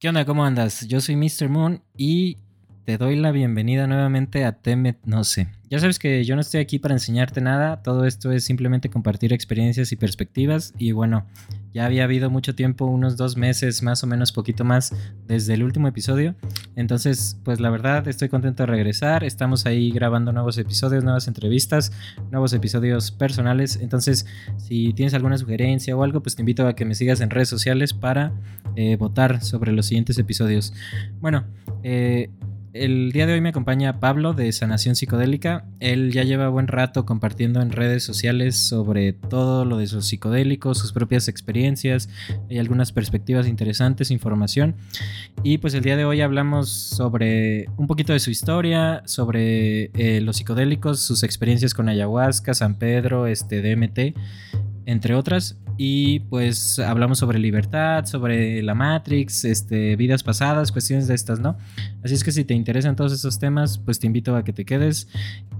¿Qué onda? ¿Cómo andas? Yo soy Mr. Moon y te doy la bienvenida nuevamente a Temet No sé. Ya sabes que yo no estoy aquí para enseñarte nada, todo esto es simplemente compartir experiencias y perspectivas y bueno, ya había habido mucho tiempo, unos dos meses más o menos, poquito más desde el último episodio, entonces pues la verdad estoy contento de regresar, estamos ahí grabando nuevos episodios, nuevas entrevistas, nuevos episodios personales, entonces si tienes alguna sugerencia o algo pues te invito a que me sigas en redes sociales para eh, votar sobre los siguientes episodios. Bueno, eh, el día de hoy me acompaña Pablo de Sanación Psicodélica. Él ya lleva buen rato compartiendo en redes sociales sobre todo lo de sus psicodélicos, sus propias experiencias y algunas perspectivas interesantes, información. Y pues el día de hoy hablamos sobre un poquito de su historia, sobre eh, los psicodélicos, sus experiencias con ayahuasca, San Pedro, este DMT, entre otras y pues hablamos sobre libertad, sobre la Matrix, este, vidas pasadas, cuestiones de estas, ¿no? Así es que si te interesan todos esos temas, pues te invito a que te quedes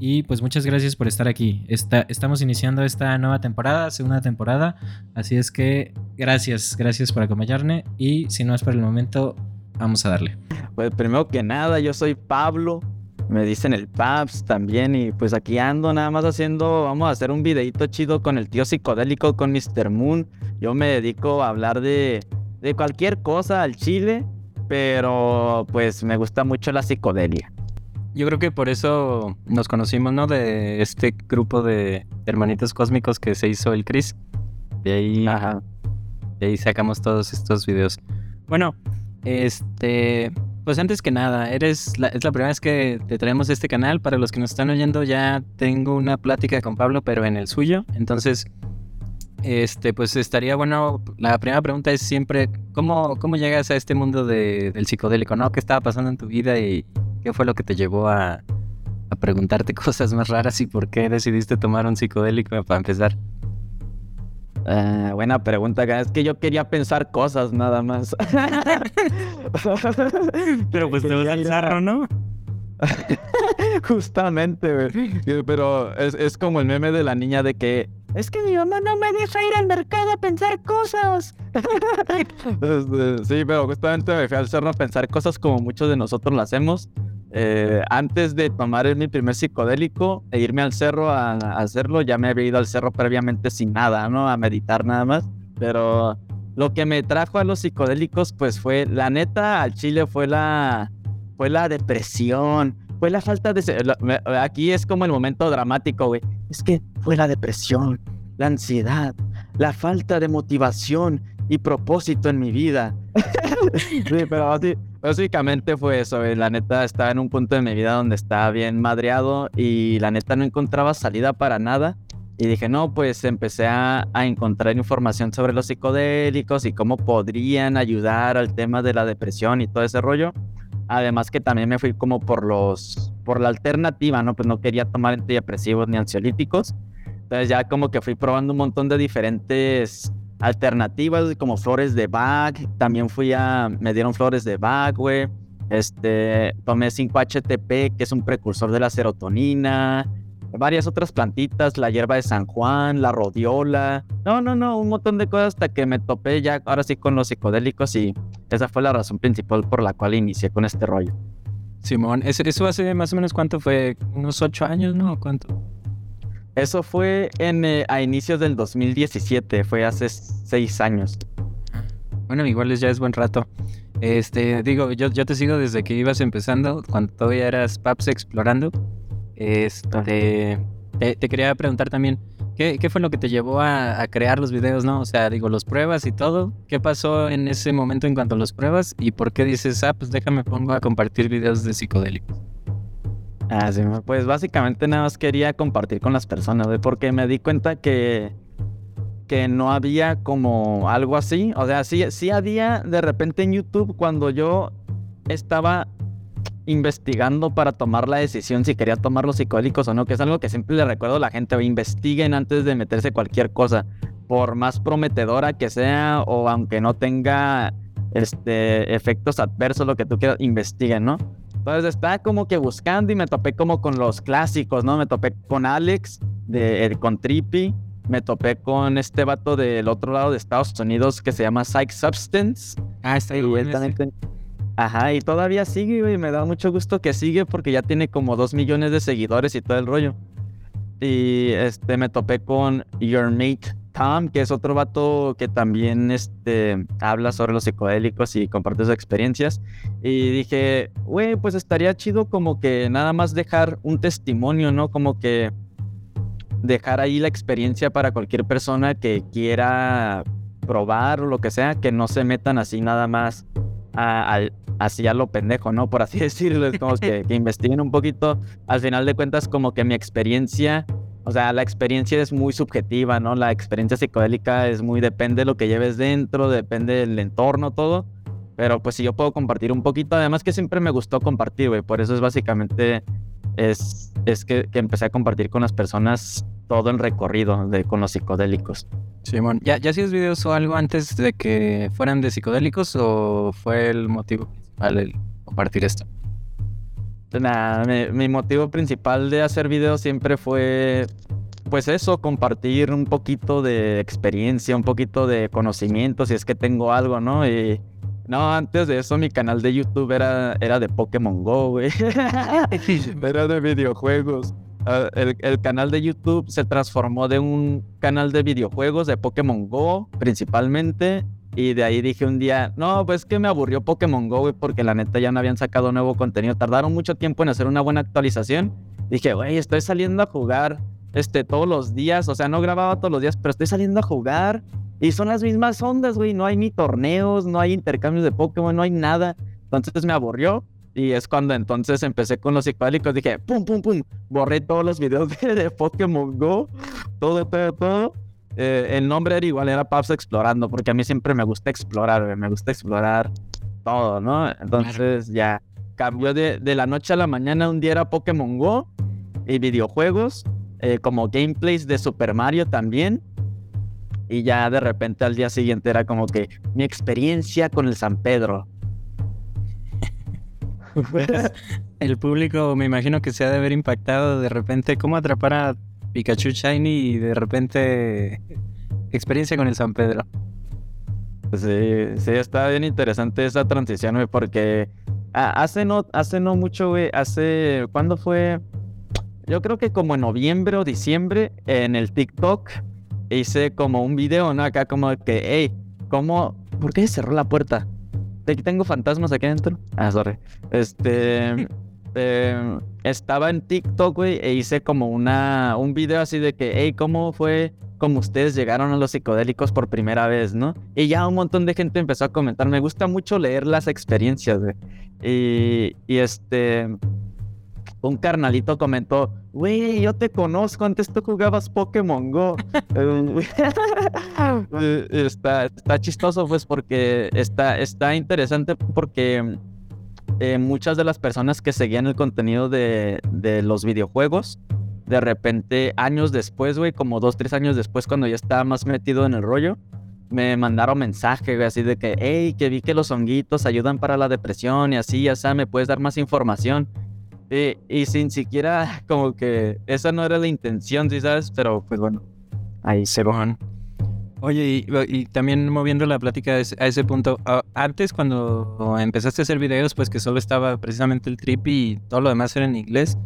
y pues muchas gracias por estar aquí. estamos iniciando esta nueva temporada, segunda temporada, así es que gracias, gracias por acompañarme y si no es por el momento, vamos a darle. Pues primero que nada, yo soy Pablo, me dicen el Paps también y pues aquí ando nada más haciendo, vamos a hacer un videito chido con el tío psicodélico, con Mr. Moon. Yo me dedico a hablar de, de cualquier cosa al chile, pero pues me gusta mucho la psicodelia. Yo creo que por eso nos conocimos, ¿no? De este grupo de hermanitos cósmicos que se hizo el Chris. De ahí, de ahí sacamos todos estos videos. Bueno, este, pues antes que nada, eres es la primera vez que te traemos este canal. Para los que nos están oyendo, ya tengo una plática con Pablo, pero en el suyo. Entonces, este, pues estaría bueno. La primera pregunta es siempre: ¿cómo, cómo llegas a este mundo del psicodélico? ¿no? ¿Qué estaba pasando en tu vida y qué fue lo que te llevó a, a preguntarte cosas más raras y por qué decidiste tomar un psicodélico para empezar? Ah, buena pregunta, es que yo quería pensar cosas nada más. Pero pues te voy a zarro, ¿no? Justamente, Pero es, es, como el meme de la niña de que es que mi mamá no me deja ir al mercado a pensar cosas. Este, sí, pero justamente me fui al cerro a pensar cosas como muchos de nosotros lo hacemos. Eh, antes de tomar mi primer psicodélico e irme al cerro a, hacerlo, ya me había ido al cerro previamente sin nada, ¿no? A meditar nada más. Pero lo que me trajo a los psicodélicos, pues fue, la neta, al chile fue la, fue la depresión, fue la falta de... Aquí es como el momento dramático, güey. Es que fue la depresión, la ansiedad, la falta de motivación y propósito en mi vida. sí, pero así, Básicamente fue eso, la neta estaba en un punto de mi vida donde estaba bien madreado y la neta no encontraba salida para nada. Y dije, no, pues empecé a, encontrar información sobre los psicodélicos y cómo podrían ayudar al tema de la depresión y todo ese rollo. Además que también me fui como por los, por la alternativa, ¿no? Pues no quería tomar antidepresivos ni ansiolíticos. Entonces ya como que fui probando un montón de diferentes alternativas como flores de Bach. También fui a, me dieron flores de Bach, güey. Este, tomé 5-HTP, que es un precursor de la serotonina. Varias otras plantitas, la hierba de San Juan, la rodiola. No, no, no, un montón de cosas hasta que me topé ya ahora sí con los psicodélicos y esa fue la razón principal por la cual inicié con este rollo. Simón, ¿eso hace más o menos cuánto fue? ¿Unos ocho años, no? ¿Cuánto? Eso fue en, eh, a inicios del 2017, fue hace seis años. Bueno, igual ya es buen rato. Este, digo, yo, te sigo desde que ibas empezando, cuando todavía eras Paps explorando. Este, te, quería preguntar también, ¿qué, ¿qué, fue lo que te llevó a, a, crear los videos, no? O sea, digo, los pruebas y todo. ¿Qué pasó en ese momento en cuanto a los pruebas? ¿Y por qué dices, ah, pues déjame pongo a compartir videos de psicodélicos? Ah, sí, pues básicamente nada más quería compartir con las personas, porque me di cuenta que, que no había como algo así. O sea, sí, sí había de repente en YouTube cuando yo estaba investigando para tomar la decisión si quería tomar los psicodélicos o no, que es algo que siempre le recuerdo a la gente, investiguen antes de meterse cualquier cosa, por más prometedora que sea o aunque no tenga este, efectos adversos, lo que tú quieras, investiguen, ¿no? Entonces estaba como que buscando y me topé como con los clásicos, ¿no? Me topé con Alex, de, con Trippy, me topé con este vato del otro lado de Estados Unidos que se llama Psych Substance. Ah, está ahí. Ajá, y todavía sigue, güey. Me da mucho gusto que sigue porque ya tiene como dos millones de seguidores y todo el rollo. Y este me topé con Your Mate Tom, que es otro vato que también este, habla sobre los psicodélicos y comparte sus experiencias. Y dije, güey, pues estaría chido como que nada más dejar un testimonio, ¿no? Como que dejar ahí la experiencia para cualquier persona que quiera probar o lo que sea, que no se metan así nada más a, así a lo pendejo, ¿no? Por así decirlo, es como que, que investiguen un poquito. Al final de cuentas, como que mi experiencia, o sea, la experiencia es muy subjetiva, ¿no? La experiencia psicodélica es muy, depende de lo que lleves dentro, depende del entorno, todo. Pero pues si yo puedo compartir un poquito, además que siempre me gustó compartir, güey. Por eso es básicamente, es, es que, que empecé a compartir con las personas todo el recorrido de, con los psicodélicos. Simón, ¿ya, ¿ya hacías videos o algo antes de que fueran de psicodélicos o fue el motivo principal el compartir esto? Nada, mi, mi, motivo principal de hacer videos siempre fue, pues eso, compartir un poquito de experiencia, un poquito de conocimiento, si es que tengo algo, ¿no? Y no, antes de eso mi canal de YouTube era, era de Pokémon Go, güey. era de videojuegos. Ah, el, el, canal de YouTube se transformó de un canal de videojuegos de Pokémon Go principalmente. Y de ahí dije un día, no, pues que me aburrió Pokémon Go, güey, porque la neta ya no habían sacado nuevo contenido. Tardaron mucho tiempo en hacer una buena actualización. Dije, güey, estoy saliendo a jugar este, todos los días. O sea, no grababa todos los días, pero estoy saliendo a jugar. Y son las mismas ondas, güey. No hay ni torneos, no hay intercambios de Pokémon, no hay nada. Entonces me aburrió. Y es cuando entonces empecé con los psicodélicos. Dije, pum, pum, pum. Borré todos los videos de, de Pokémon Go. Todo, todo, todo. Eh, el nombre era igual, era Paps Explorando. Porque a mí siempre me gusta explorar, me gusta explorar todo, ¿no? Entonces ya cambió de, de, la noche a la mañana. Un día era Pokémon Go y videojuegos. Eh, como gameplays de Super Mario también. Y ya de repente al día siguiente era como que mi experiencia con el San Pedro. el público me imagino que se ha de haber impactado de repente cómo atrapar a Pikachu Shiny y de repente experiencia con el San Pedro. Sí, sí, está bien interesante esa transición, güey, porque hace no, hace no mucho, güey, hace, ¿cuándo fue? Yo creo que como en noviembre o diciembre en el TikTok hice como un video, ¿no? Acá como que, hey, ¿cómo? ¿Por qué cerró la puerta? tengo fantasmas aquí adentro. Ah, sorry. Este. eh, estaba en TikTok, güey, e hice como una, un video así de que, hey, ¿cómo fue como ustedes llegaron a los psicodélicos por primera vez, no? Y ya un montón de gente empezó a comentar. Me gusta mucho leer las experiencias, güey. Y, y este un carnalito comentó, güey, yo te conozco, antes tú jugabas Pokémon Go. está, está chistoso, pues, porque está, está interesante porque eh, muchas de las personas que seguían el contenido de, de los videojuegos, de repente, años después, güey, como dos, tres años después, cuando ya estaba más metido en el rollo, me mandaron mensaje, güey, así de que, hey, que vi que los honguitos ayudan para la depresión y así, ya sabes, me puedes dar más información. Y, y, sin siquiera como que esa no era la intención, ¿sí sabes? Pero pues bueno, ahí se van. Oye, y, y, también moviendo la plática a ese, a ese punto, antes cuando empezaste a hacer videos, pues que solo estaba precisamente el trip y todo lo demás era en inglés,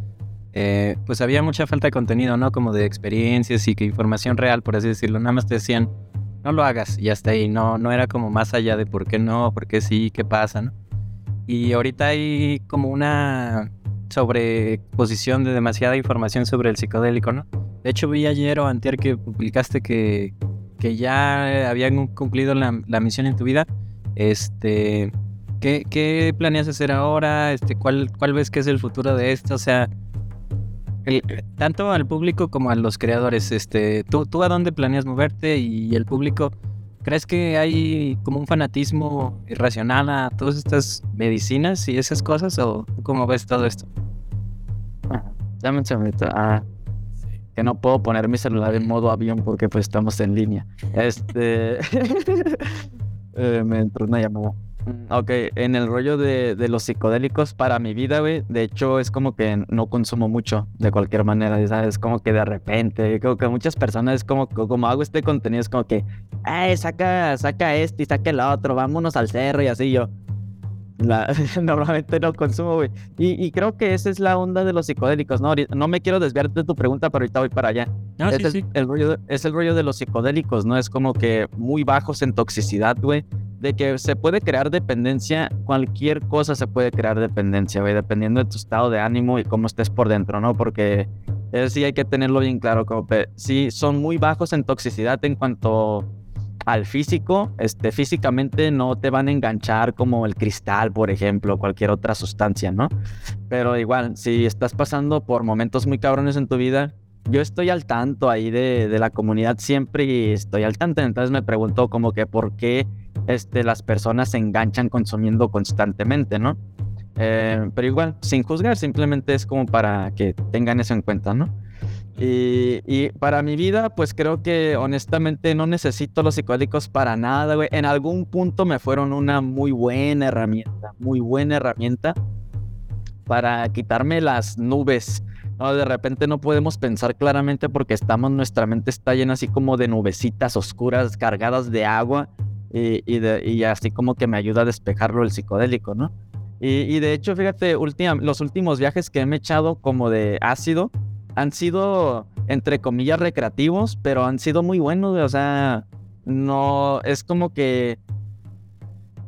eh, pues había mucha falta de contenido, ¿no? Como de experiencias y que información real, por así decirlo. Nada más te decían, no lo hagas y hasta ahí. No, no era como más allá de por qué no, por qué sí, qué pasa, ¿no? Y ahorita hay como una sobreposición de demasiada información sobre el psicodélico, ¿no? De hecho, vi ayer o anterior que publicaste que, que ya habían cumplido la, la, misión en tu vida. Este, ¿qué, ¿qué, planeas hacer ahora? Este, ¿cuál, ¿Cuál ves que es el futuro de esto? O sea, tanto al público como a los creadores. Este, ¿tú, ¿Tú a dónde planeas moverte y el público? ¿Crees que hay como un fanatismo irracional a todas estas medicinas y esas cosas? ¿O cómo ves todo esto? Dame un segundito. Ah, que no puedo poner mi celular en modo avión porque pues estamos en línea. Este... eh, me entró una llamada. Mm, ok, en el rollo de, de, los psicodélicos para mi vida, güey, de hecho es como que no consumo mucho de cualquier manera, ¿sabes? Como que de repente, como que muchas personas es como, como hago este contenido, es como que, ay, saca, saca este y saca el otro, vámonos al cerro y así yo. normalmente no consumo, güey. Y, y, creo que esa es la onda de los psicodélicos, ¿no? No me quiero desviar de tu pregunta, pero ahorita voy para allá. Ah, es, sí, el, rollo de, es el rollo de los psicodélicos, ¿no? Es como que muy bajos en toxicidad, güey. De que se puede crear dependencia, cualquier cosa se puede crear dependencia, güey, dependiendo de tu estado de ánimo y cómo estés por dentro, ¿no? Porque eso sí hay que tenerlo bien claro, como sí son muy bajos en toxicidad en cuanto al físico, este, físicamente no te van a enganchar como el cristal, por ejemplo, cualquier otra sustancia, ¿no? Pero igual, si estás pasando por momentos muy cabrones en tu vida, yo estoy al tanto ahí de, de la comunidad siempre y estoy al tanto, entonces me pregunto como que por qué este, las personas se enganchan consumiendo constantemente, ¿no? Eh, pero igual, sin juzgar, simplemente es como para que tengan eso en cuenta, ¿no? Y, para mi vida, pues creo que honestamente no necesito los psicodélicos para nada, güey. En algún punto me fueron una muy buena herramienta, muy buena herramienta para quitarme las nubes. No, de repente no podemos pensar claramente porque estamos, nuestra mente está llena así como de nubecitas oscuras cargadas de agua y, y, así como que me ayuda a despejarlo el psicodélico, ¿no? Y, de hecho, fíjate, los últimos viajes que me he echado como de ácido, han sido, entre comillas, recreativos, pero han sido muy buenos, o sea, no, es como que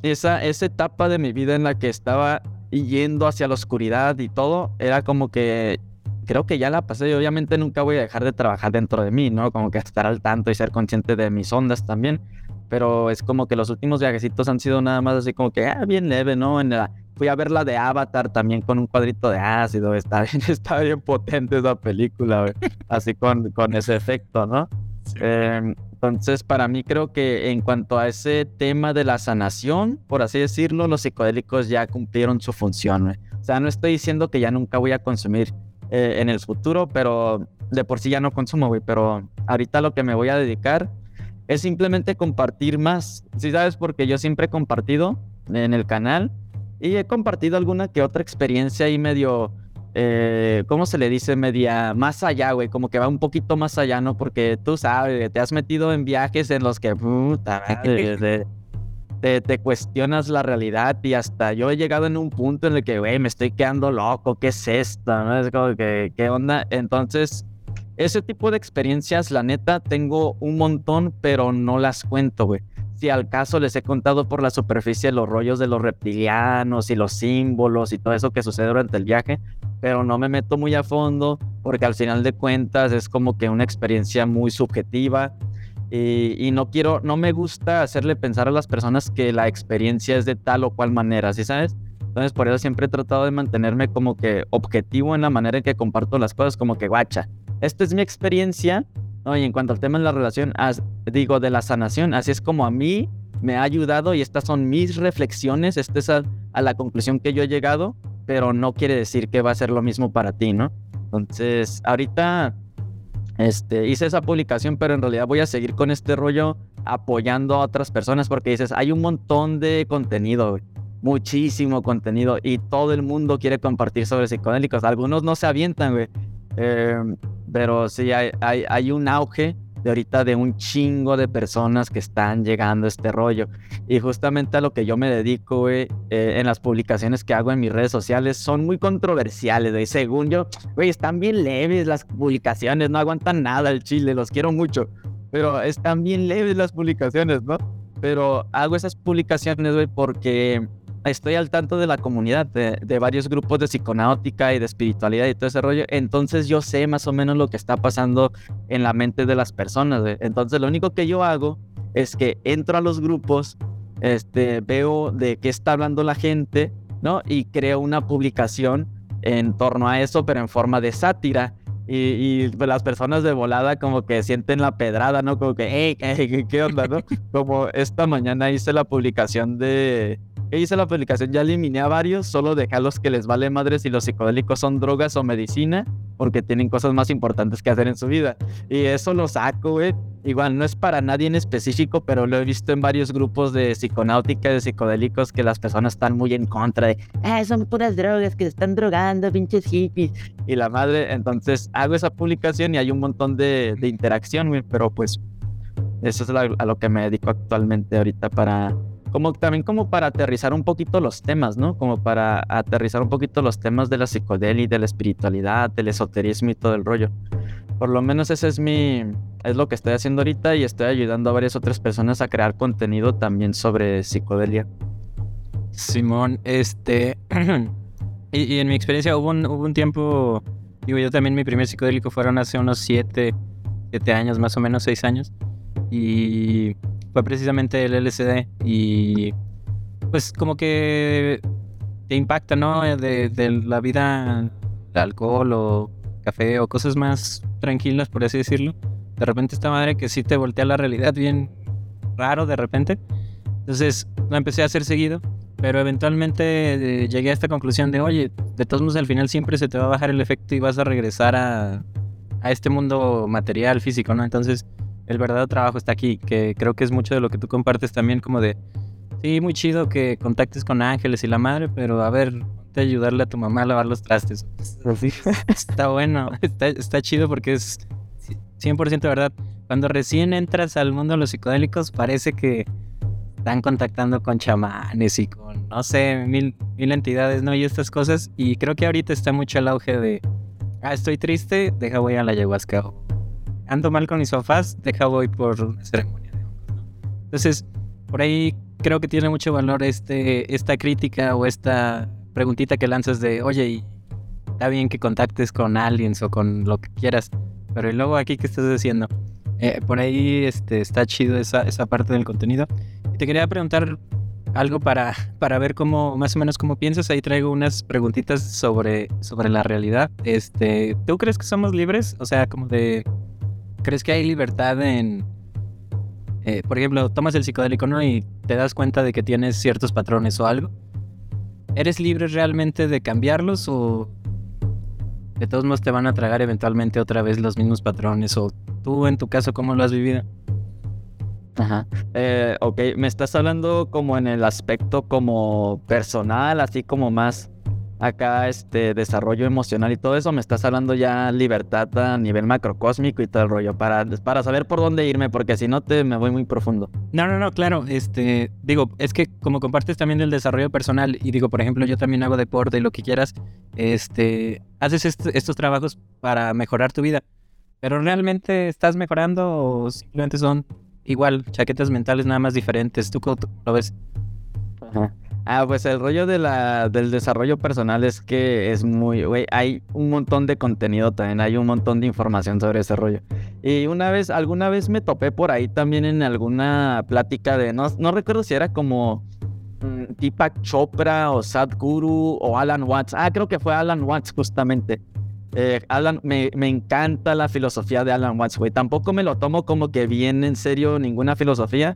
esa, esa etapa de mi vida en la que estaba yendo hacia la oscuridad y todo, era como que creo que ya la pasé y obviamente nunca voy a dejar de trabajar dentro de mí, ¿no? Como que estar al tanto y ser consciente de mis ondas también. Pero es como que los últimos viajecitos han sido nada más así como que, ah, bien leve, ¿no? En la, Fui a ver la de Avatar también con un cuadrito de ácido. Está bien, está bien potente esa película, así con, con ese efecto, ¿no? Em, entonces, para mí creo que en cuanto a ese tema de la sanación, por así decirlo, los psicodélicos ya cumplieron su función. O sea, no estoy diciendo que ya nunca voy a consumir eh, en el futuro, pero de por sí ya no consumo, güey. Pero ahorita lo que me voy a dedicar es simplemente compartir más. ¿Sí sabes? Porque yo siempre he compartido en el canal y he compartido alguna que otra experiencia ahí medio, eh, ¿cómo se le dice? Media más allá, güey, como que va un poquito más allá, ¿no? Porque tú sabes, te has metido en viajes en los que, puta te, te, cuestionas la realidad y hasta yo he llegado en un punto en el que, güey, me estoy quedando loco, ¿qué es esto? ¿No? Es como que, ¿qué onda? Entonces, ese tipo de experiencias, la neta, tengo un montón, pero no las cuento, güey si al caso les he contado por la superficie los rollos de los reptilianos y los símbolos y todo eso que sucede durante el viaje, pero no me meto muy a fondo porque al final de cuentas es como que una experiencia muy subjetiva y, no quiero, no me gusta hacerle pensar a las personas que la experiencia es de tal o cual manera, ¿sí sabes? Entonces por eso siempre he tratado de mantenerme como que objetivo en la manera en que comparto las cosas, como que guacha, esta es mi experiencia y en cuanto al tema de la relación, digo, de la sanación, así es como a mí me ha ayudado y estas son mis reflexiones, esta es a, la conclusión que yo he llegado, pero no quiere decir que va a ser lo mismo para ti, ¿no? Entonces, ahorita este, hice esa publicación, pero en realidad voy a seguir con este rollo apoyando a otras personas porque dices, hay un montón de contenido, muchísimo contenido y todo el mundo quiere compartir sobre psicodélicos. Algunos no se avientan, güey. Eh, pero sí, hay, hay, hay, un auge de ahorita de un chingo de personas que están llegando a este rollo. Y justamente a lo que yo me dedico, güey, eh, en las publicaciones que hago en mis redes sociales, son muy controversiales, güey. Según yo, güey, están bien leves las publicaciones, no aguantan nada el chile, los quiero mucho. Pero están bien leves las publicaciones, ¿no? Pero hago esas publicaciones, güey, porque estoy al tanto de la comunidad, de, varios grupos de psiconáutica y de espiritualidad y todo ese rollo. Entonces yo sé más o menos lo que está pasando en la mente de las personas. Entonces lo único que yo hago es que entro a los grupos, este, veo de qué está hablando la gente, ¿no? Y creo una publicación en torno a eso, pero en forma de sátira. Y, las personas de volada como que sienten la pedrada, ¿no? Como que, hey, ¿qué onda, no? Como esta mañana hice la publicación de, hice la publicación, ya eliminé a varios, solo dejé a los que les vale madre si los psicodélicos son drogas o medicina, porque tienen cosas más importantes que hacer en su vida. Y eso lo saco, güey. igual no es para nadie en específico, pero lo he visto en varios grupos de psiconáutica de psicodélicos que las personas están muy en contra de, ah, son puras drogas que se están drogando, pinches hippies. Y la madre, entonces hago esa publicación y hay un montón de, de interacción, güey, pero pues eso es a lo que me dedico actualmente ahorita para como también como para aterrizar un poquito los temas, ¿no? Como para aterrizar un poquito los temas de la psicodelia y de la espiritualidad, del esoterismo y todo el rollo. Por lo menos ese es mi es lo que estoy haciendo ahorita y estoy ayudando a varias otras personas a crear contenido también sobre psicodelia. Simón, este y, en mi experiencia hubo un, hubo un tiempo, digo yo también mi primer psicodélico fueron hace unos siete, siete años, más o menos seis años. Y fue precisamente el LSD y pues como que te impacta, ¿no? De, la vida, de alcohol o café o cosas más tranquilas, por así decirlo. De repente esta madre que sí te voltea la realidad bien raro de repente. Entonces lo empecé a hacer seguido, pero eventualmente eh, llegué a esta conclusión de, oye, de todos modos al final siempre se te va a bajar el efecto y vas a regresar a, a este mundo material, físico, ¿no? Entonces el verdadero trabajo está aquí, que creo que es mucho de lo que tú compartes también, como de, sí, muy chido que contactes con ángeles y la madre, pero a ver, te ayudarle a tu mamá a lavar los trastes. está bueno, está, está chido porque es 100% verdad. Cuando recién entras al mundo de los psicodélicos, parece que están contactando con chamanes y con, no sé, mil, mil entidades, ¿no? Y estas cosas. Y creo que ahorita está mucho el auge de, ah, estoy triste, deja voy a la ayahuasca ando mal con mis sofás, deja voy por una ceremonia de. Entonces, por ahí creo que tiene mucho valor este, esta crítica o esta preguntita que lanzas de, oye, está bien que contactes con aliens o con lo que quieras, pero ¿y luego aquí qué estás haciendo? Eh, por ahí este, está chido esa, esa parte del contenido. Y te quería preguntar algo para, para ver cómo, más o menos cómo piensas. Ahí traigo unas preguntitas sobre, sobre la realidad. Este, ¿Tú crees que somos libres? O sea, como de ¿Crees que hay libertad en... Eh, por ejemplo, tomas el psicodélico ¿no? y te das cuenta de que tienes ciertos patrones o algo? ¿Eres libre realmente de cambiarlos o de todos modos te van a tragar eventualmente otra vez los mismos patrones? ¿O tú en tu caso cómo lo has vivido? Ajá. Eh, ok, me estás hablando como en el aspecto como personal, así como más acá este desarrollo emocional y todo eso, me estás hablando ya libertad a nivel macrocósmico y todo el rollo, para, para saber por dónde irme, porque si no te me voy muy profundo. No, no, no, claro, este, digo, es que como compartes también del desarrollo personal, y digo, por ejemplo, yo también hago deporte y lo que quieras, este, haces estos trabajos para mejorar tu vida, pero realmente estás mejorando o simplemente son igual, chaquetas mentales nada más diferentes, ¿tú lo ves? Ah, pues el rollo de la, del desarrollo personal es que es muy, güey, hay un montón de contenido también, hay un montón de información sobre ese rollo. Y una vez, alguna vez me topé por ahí también en alguna plática de, no, no recuerdo si era como mm, Deepak Chopra o Sadhguru o Alan Watts. Ah, creo que fue Alan Watts justamente. Eh, Alan, me, me, encanta la filosofía de Alan Watts, güey. Tampoco me lo tomo como que bien en serio ninguna filosofía,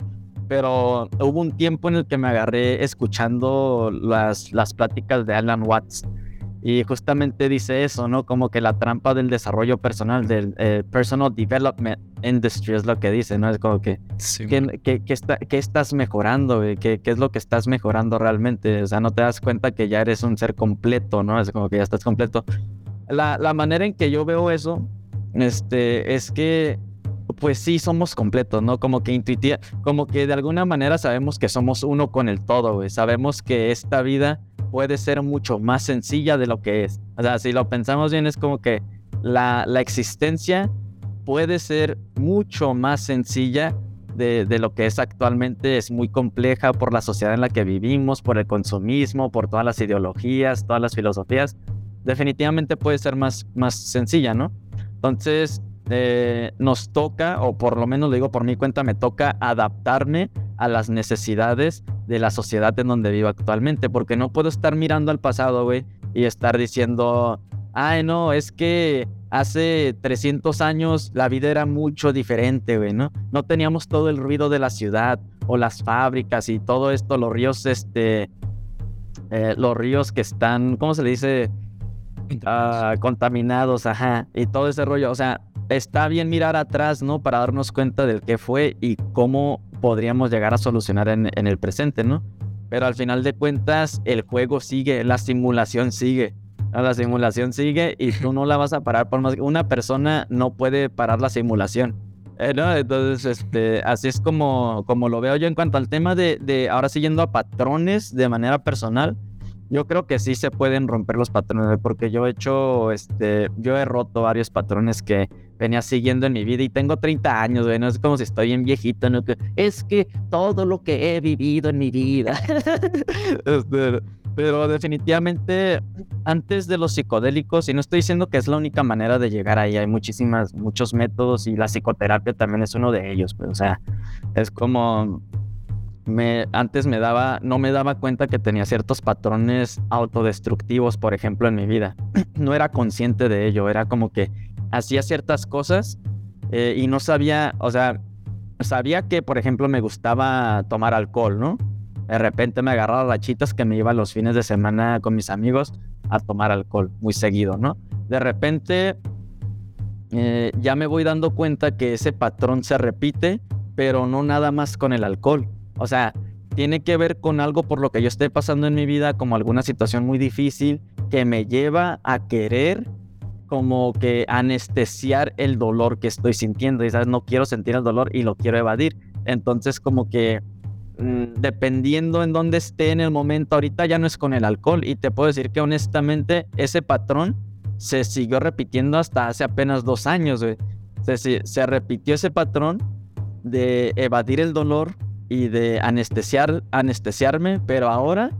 pero hubo un tiempo en el que me agarré escuchando las, las pláticas de Alan Watts. Y justamente dice eso, ¿no? Como que la trampa del desarrollo personal, del eh, personal development industry es lo que dice, ¿no? Es como que, ¿qué, está, estás mejorando? ¿Qué, ¿Qué, es lo que estás mejorando realmente? O sea, no te das cuenta que ya eres un ser completo, ¿no? Es como que ya estás completo. La, la manera en que yo veo eso este, es que pues sí somos completos, ¿no? Como que intuitiva, como que de alguna manera sabemos que somos uno con el todo, güey. Sabemos que esta vida puede ser mucho más sencilla de lo que es. O sea, si lo pensamos bien, es como que la, la existencia puede ser mucho más sencilla de, de, lo que es actualmente. Es muy compleja por la sociedad en la que vivimos, por el consumismo, por todas las ideologías, todas las filosofías. Definitivamente puede ser más, más sencilla, ¿no? Entonces, eh, nos toca, o por lo menos lo digo por mi cuenta, me toca adaptarme a las necesidades de la sociedad en donde vivo actualmente, porque no puedo estar mirando al pasado, güey, y estar diciendo, ay, no, es que hace 300 años la vida era mucho diferente, güey, ¿no? No teníamos todo el ruido de la ciudad o las fábricas y todo esto, los ríos, este, eh, los ríos que están, ¿cómo se le dice? Ah, contaminados, ajá, y todo ese rollo, o sea, está bien mirar atrás, ¿no? Para darnos cuenta del qué fue y cómo podríamos llegar a solucionar en, en el presente, ¿no? Pero al final de cuentas, el juego sigue, la simulación sigue. La simulación sigue y tú no la vas a parar por más que una persona no puede parar la simulación. Eh, ¿no? Entonces, este, así es como, como lo veo yo en cuanto al tema de, de ahora siguiendo a patrones de manera personal. Yo creo que sí se pueden romper los patrones, porque yo he hecho, este, yo he roto varios patrones que venía siguiendo en mi vida y tengo 30 años, güey, no es como si estoy bien viejito, ¿no? Es que todo lo que he vivido en mi vida. este, pero definitivamente antes de los psicodélicos, y no estoy diciendo que es la única manera de llegar ahí, hay muchísimas, muchos métodos y la psicoterapia también es uno de ellos, pues, o sea, es como antes me daba, no me daba cuenta que tenía ciertos patrones autodestructivos, por ejemplo, en mi vida. No era consciente de ello, era como que hacía ciertas cosas eh, y no sabía, o sea, sabía que, por ejemplo, me gustaba tomar alcohol, ¿no? De repente me agarraba rachitas que me iba los fines de semana con mis amigos a tomar alcohol muy seguido, ¿no? De repente eh, ya me voy dando cuenta que ese patrón se repite, pero no nada más con el alcohol o sea, tiene que ver con algo por lo que yo esté pasando en mi vida, como alguna situación muy difícil que me lleva a querer como que anestesiar el dolor que estoy sintiendo. Y sabes, no quiero sentir el dolor y lo quiero evadir. Entonces, como que mm, dependiendo en dónde esté en el momento, ahorita ya no es con el alcohol. Y te puedo decir que honestamente ese patrón se siguió repitiendo hasta hace apenas dos años. Se, se repitió ese patrón de evadir el dolor y de anestesiar, anestesiarme, pero ahora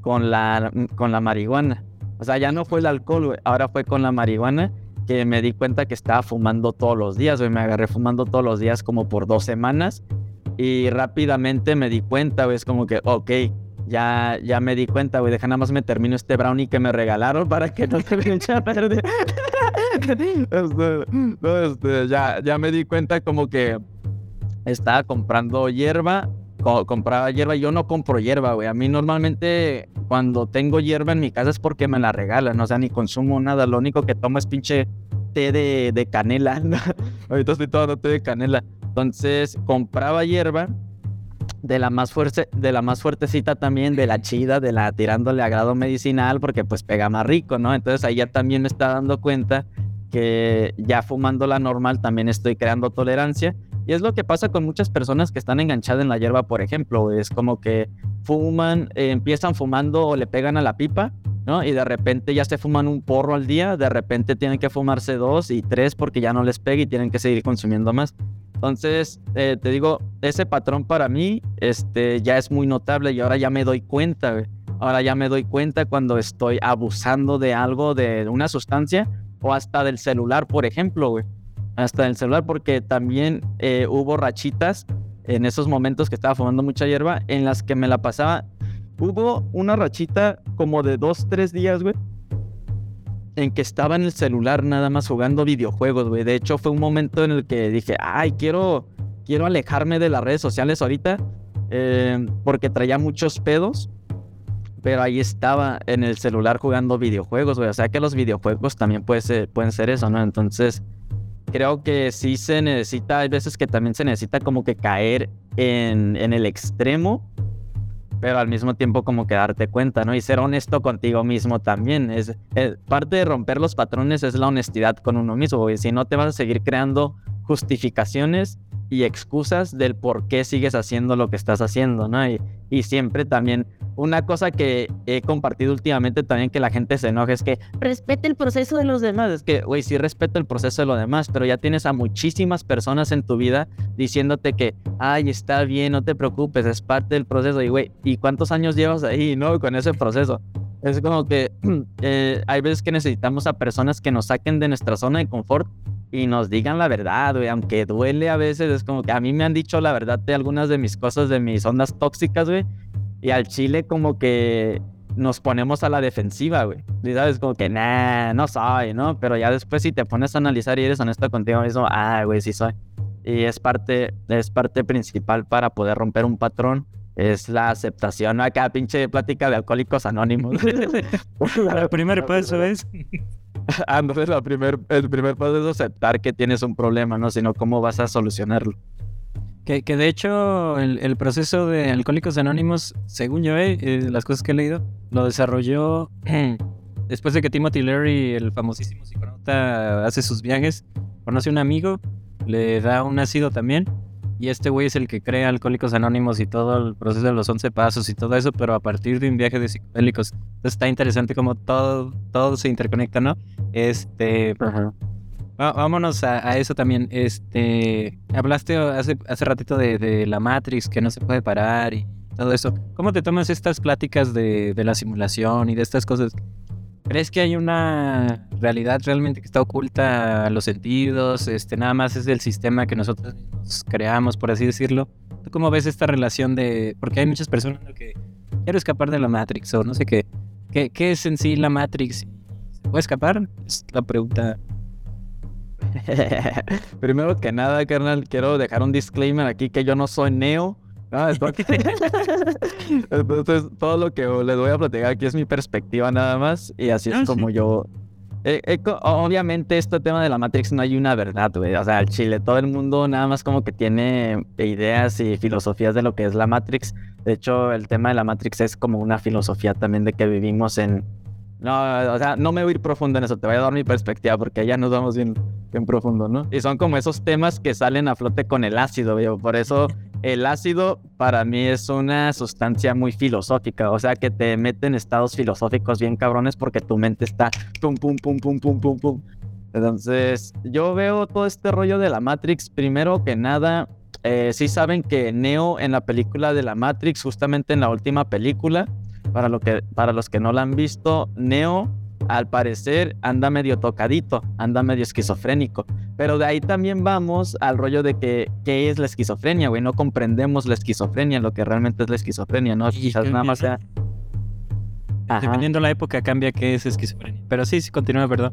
con la, con la marihuana. O sea, ya no fue el alcohol, ahora fue con la marihuana que me di cuenta que estaba fumando todos los días, güey. Me agarré fumando todos los días como por dos semanas y rápidamente me di cuenta, güey. Es como que, ok, ya, ya me di cuenta, güey. Deja nada más me termino este brownie que me regalaron para que no me eche a perder. Este, este, ya, ya me di cuenta como que estaba comprando hierba, compraba hierba. Yo no compro hierba, güey. A mí normalmente cuando tengo hierba en mi casa es porque me la regalan, o sea, ni consumo nada. Lo único que tomo es pinche té de, canela. Ahorita estoy tomando té de canela. Entonces compraba hierba de la más fuerte, de la más fuertecita también, de la chida, de la tirándole a grado medicinal, porque pues pega más rico, ¿no? Entonces ahí ya también me está dando cuenta que ya fumando la normal también estoy creando tolerancia y es lo que pasa con muchas personas que están enganchadas en la hierba, por ejemplo. Es como que fuman, eh, empiezan fumando o le pegan a la pipa, ¿no? Y de repente ya se fuman un porro al día, de repente tienen que fumarse dos y tres porque ya no les pega y tienen que seguir consumiendo más. Entonces, eh, te digo, ese patrón para mí este, ya es muy notable y ahora ya me doy cuenta, Ahora ya me doy cuenta cuando estoy abusando de algo, de una sustancia o hasta del celular, por ejemplo, güey hasta el celular, porque también eh, hubo rachitas en esos momentos que estaba fumando mucha hierba, en las que me la pasaba. Hubo una rachita como de dos, tres días, güey, en que estaba en el celular nada más jugando videojuegos, güey. De hecho, fue un momento en el que dije, ay, quiero, quiero alejarme de las redes sociales ahorita, eh, porque traía muchos pedos. Pero ahí estaba en el celular jugando videojuegos, güey. O sea que los videojuegos también puede pueden ser eso, ¿no? Entonces, creo que sí se necesita, hay veces que también se necesita como que caer en, en el extremo, pero al mismo tiempo como que darte cuenta, ¿no? Y ser honesto contigo mismo también. Es, eh, parte de romper los patrones es la honestidad con uno mismo, y si no te vas a seguir creando justificaciones y excusas del por qué sigues haciendo lo que estás haciendo, ¿no? Y, y siempre también una cosa que he compartido últimamente también que la gente se enoja es que respete el proceso de los demás. Es que, güey, sí respeto el proceso de los demás, pero ya tienes a muchísimas personas en tu vida diciéndote que, ay, está bien, no te preocupes, es parte del proceso. Y, güey, ¿y cuántos años llevas ahí, no? Con ese proceso. Es como que eh, hay veces que necesitamos a personas que nos saquen de nuestra zona de confort y nos digan la verdad, güey, aunque duele a veces, es como que a mí me han dicho la verdad de algunas de mis cosas, de mis ondas tóxicas, güey, y al Chile como que nos ponemos a la defensiva, güey. Y sabes, como que, nah, no soy, ¿no? Pero ya después si te pones a analizar y eres honesto contigo mismo, ah, güey, sí soy. Y es parte, es parte principal para poder romper un patrón. Es la aceptación, ¿no? Acá pinche plática de alcohólicos anónimos. El primer paso es... Entonces la primer, el primer paso es aceptar que tienes un problema, no sino cómo vas a solucionarlo. Que, que de hecho el, el, proceso de Alcohólicos Anónimos, según yo, eh, eh, las cosas que he leído, lo desarrolló después de que Timothy Leary, el famosísimo psiconauta, hace sus viajes, conoce a un amigo, le da un ácido también, y este güey es el que crea Alcohólicos Anónimos y todo el proceso de los 11 pasos y todo eso, pero a partir de un viaje de psicodélicos. Entonces está interesante como todo, todo se interconecta, ¿no? Este... vámonos a, eso también. Este, hablaste hace, hace ratito de, de, la Matrix, que no se puede parar y todo eso. ¿Cómo te tomas estas pláticas de, de la simulación y de estas cosas? ¿Crees que hay una realidad realmente que está oculta a los sentidos? Este, nada más es el sistema que nosotros creamos, por así decirlo. ¿Tú cómo ves esta relación de...? Porque hay muchas personas que quiero escapar de la Matrix o no sé qué. ¿Qué, qué es en sí la Matrix? ¿Se puede escapar? Es la pregunta. Primero que nada, carnal, quiero dejar un disclaimer aquí que yo no soy Neo Ah, Entonces, todo lo que les voy a platicar aquí es mi perspectiva nada más. Y así es ah, como yo. Eh, eh, obviamente, este tema de la Matrix no hay una verdad, güey. O sea, el Chile, todo el mundo nada más como que tiene ideas y filosofías de lo que es la Matrix. De hecho, el tema de la Matrix es como una filosofía también de que vivimos en. No, o sea, no me voy a ir profundo en eso, te voy a dar mi perspectiva porque ya nos vamos bien, bien profundo, ¿no? Y son como esos temas que salen a flote con el ácido, güey. Por eso el ácido para mí es una sustancia muy filosófica, o sea que te mete en estados filosóficos bien cabrones porque tu mente está pum, pum, pum, pum, pum, pum, pum. Entonces, yo veo todo este rollo de la Matrix, primero que nada, eh, sí saben que Neo en la película de la Matrix, justamente en la última película, para, lo que, para los que no la han visto, Neo al parecer anda medio tocadito, anda medio esquizofrénico. Pero de ahí también vamos al rollo de que, ¿qué es la esquizofrenia, güey? No comprendemos la esquizofrenia, lo que realmente es la esquizofrenia, ¿no? Quizás nada más sea... Dependiendo la época cambia qué es esquizofrenia. Pero sí, sí, continúa, ¿verdad?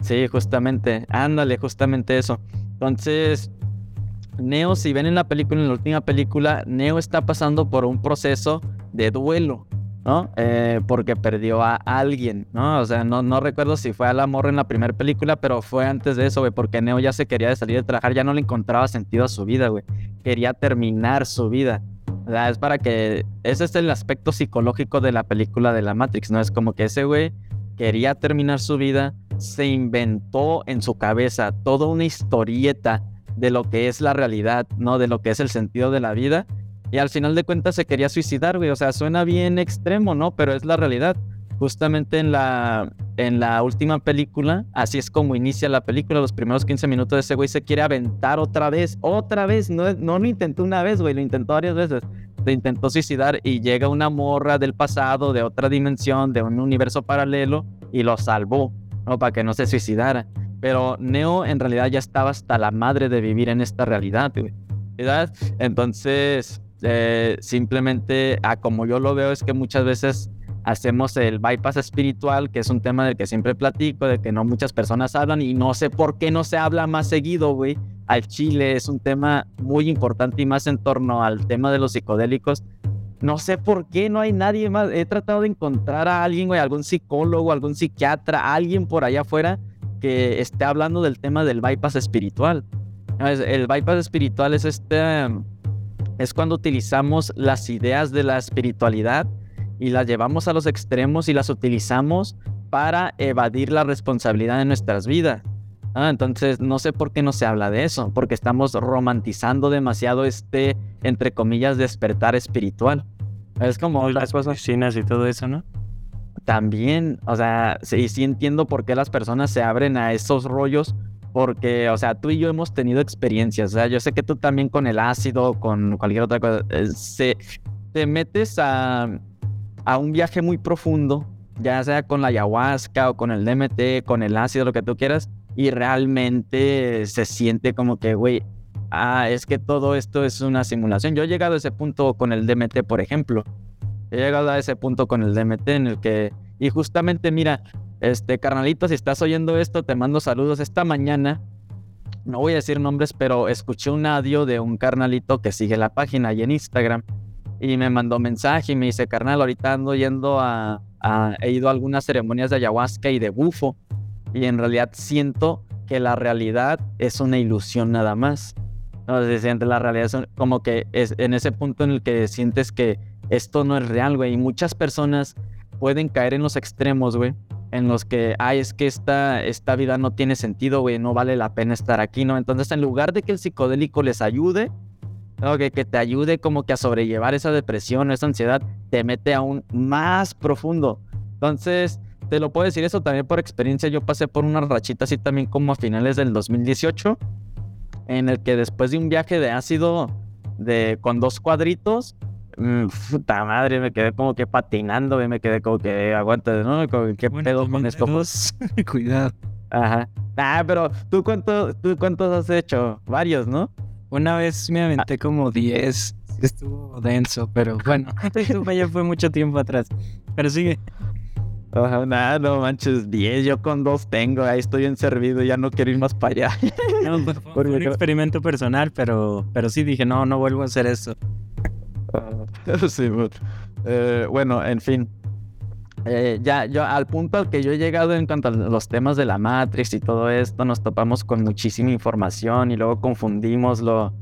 Sí, justamente. Ándale, justamente eso. Entonces, Neo, si ven en la película, en la última película, Neo está pasando por un proceso de duelo. ¿No? Eh, porque perdió a alguien, ¿no? O sea, no, no recuerdo si fue al amor en la primera película, pero fue antes de eso, porque Neo ya se quería salir de trabajar, ya no le encontraba sentido a su vida, güey. Quería terminar su vida. O sea, es para que... Ese es el aspecto psicológico de la película de la Matrix, ¿no? Es como que ese güey quería terminar su vida, se inventó en su cabeza toda una historieta de lo que es la realidad, ¿no? De lo que es el sentido de la vida y al final de cuentas se quería suicidar, güey. O sea, suena bien extremo, ¿no? Pero es la realidad. Justamente en la, en la última película, así es como inicia la película. Los primeros 15 minutos de ese güey se quiere aventar otra vez. Otra vez. No, no lo intentó una vez, güey. Lo intentó varias veces. Se intentó suicidar y llega una morra del pasado, de otra dimensión, de un universo paralelo y lo salvó, ¿no? Para que no se suicidara. Pero Neo en realidad ya estaba hasta la madre de vivir en esta realidad, güey. ¿Verdad? Entonces, eh, simplemente, a como yo lo veo, es que muchas veces hacemos el bypass espiritual, que es un tema del que siempre platico, de que no muchas personas hablan y no sé por qué no se habla más seguido, güey. Al Chile es un tema muy importante y más en torno al tema de los psicodélicos. No sé por qué no hay nadie más. He tratado de encontrar a alguien, güey, algún psicólogo, algún psiquiatra, alguien por allá afuera que esté hablando del tema del bypass espiritual. El bypass espiritual es este es cuando utilizamos las ideas de la espiritualidad y las llevamos a los extremos y las utilizamos para evadir la responsabilidad de nuestras vidas. Ah, entonces, no sé por qué no se habla de eso, porque estamos romantizando demasiado este, entre comillas, despertar espiritual. Es como las cosas y todo eso, ¿no? También, o sea, sí, sí entiendo por qué las personas se abren a esos rollos, porque, o sea, tú y yo hemos tenido experiencias, o sea, yo sé que tú también con el ácido, con cualquier otra cosa, eh, se, te metes a, a un viaje muy profundo, ya sea con la ayahuasca o con el DMT, con el ácido, lo que tú quieras, y realmente se siente como que, güey, ah, es que todo esto es una simulación. Yo he llegado a ese punto con el DMT, por ejemplo. He llegado a ese punto con el DMT en el que, y justamente mira, este, carnalito, si estás oyendo esto, te mando saludos. Esta mañana, no voy a decir nombres, pero escuché un audio de un carnalito que sigue la página y en Instagram. Y me mandó mensaje y me dice, carnal, ahorita ando yendo a, He ido a algunas ceremonias de ayahuasca y de bufo. y en realidad siento que la realidad es una ilusión nada más. No, se siente la realidad es como que es en ese punto en el que sientes que esto no es real, güey. Y muchas personas pueden caer en los extremos, güey. En los que, ay, es que esta, esta vida no tiene sentido, güey, no vale la pena estar aquí, ¿no? Entonces, en lugar de que el psicodélico les ayude, que, que te ayude como que a sobrellevar esa depresión, esa ansiedad, te mete aún más profundo. Entonces, te lo puedo decir eso también por experiencia. Yo pasé por una rachita así también como a finales del 2018 en el que después de un viaje de ácido de, con dos cuadritos, puta madre, me quedé como que patinando, me quedé como que aguanta, ¿no? ¿Qué pedo con esto? Cuidado. Ajá. Ah, pero ¿tú, cuánto, ¿tú cuántos has hecho? Varios, ¿no? Una vez me aventé como 10. Estuvo denso, pero bueno, ya fue mucho tiempo atrás. Pero sigue. Oh, nada, no manches, 10, yo con dos tengo, ahí estoy en servido, ya no quiero ir más para allá. fue, un experimento personal, pero, pero sí dije, no, no vuelvo a hacer eso. Sí, eh, bueno, en fin. Eh, ya, yo al punto al que yo he llegado en cuanto a los temas de la Matrix y todo esto, nos topamos con muchísima información y luego confundimos lo,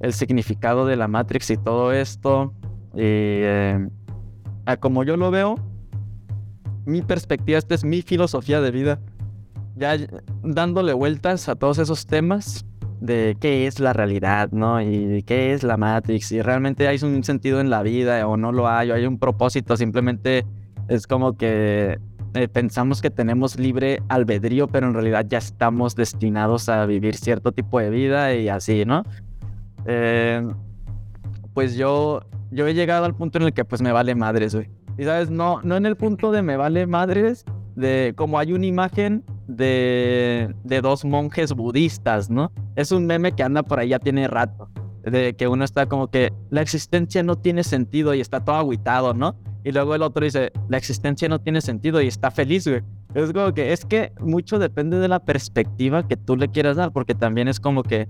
el significado de la Matrix y todo esto. Y eh, como yo lo veo, mi perspectiva, esta es mi filosofía de vida. Ya dándole vueltas a todos esos temas de qué es la realidad, ¿no? Y qué es la Matrix, y realmente hay un sentido en la vida o no lo hay, o hay un propósito, simplemente es como que eh, pensamos que tenemos libre albedrío, pero en realidad ya estamos destinados a vivir cierto tipo de vida y así, ¿no? Eh, pues yo, yo he llegado al punto en el que pues me vale madres, güey. Y sabes, no, no en el punto de me vale madres, de como hay una imagen de, de dos monjes budistas, ¿no? Es un meme que anda por ahí ya tiene rato. De que uno está como que la existencia no tiene sentido y está todo aguitado, ¿no? Y luego el otro dice, la existencia no tiene sentido y está feliz, güey. Es como que es que mucho depende de la perspectiva que tú le quieras dar, porque también es como que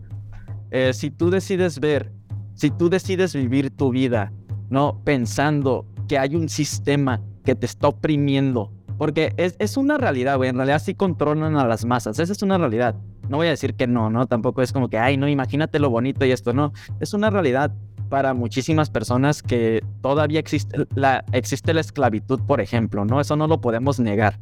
eh, si tú decides ver, si tú decides vivir tu vida, ¿no? Pensando que hay un sistema que te está oprimiendo. Porque es, es una realidad, güey. En realidad sí controlan a las masas. Esa es una realidad. No voy a decir que no, ¿no? Tampoco es como que, ay, no, imagínate lo bonito y esto, no. Es una realidad para muchísimas personas que todavía existe la, existe la esclavitud, por ejemplo, ¿no? Eso no lo podemos negar.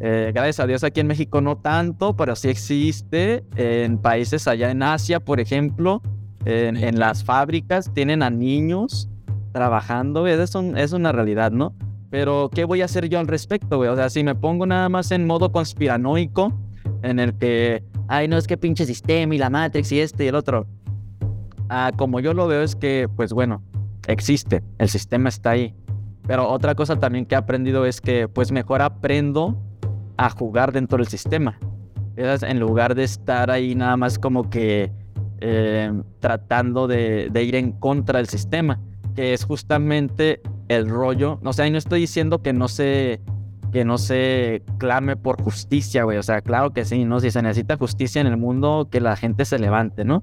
Eh, gracias a Dios aquí en México no tanto, pero sí existe en países allá en Asia, por ejemplo, en, en las fábricas tienen a niños trabajando, es, es una realidad, ¿no? Pero, ¿qué voy a hacer yo al respecto, güey? O sea, si me pongo nada más en modo conspiranoico, en el que, ay, no, es que pinche sistema y la Matrix y este y el otro. Ah, como yo lo veo es que, pues bueno, existe, el sistema está ahí. Pero otra cosa también que he aprendido es que, pues mejor aprendo a jugar dentro del sistema. En lugar de estar ahí nada más como que eh, tratando de, de ir en contra del sistema que es justamente el rollo. O sea, y no estoy diciendo que no se que no se clame por justicia, güey. O sea, claro que sí, ¿no? Si se necesita justicia en el mundo, que la gente se levante, ¿no?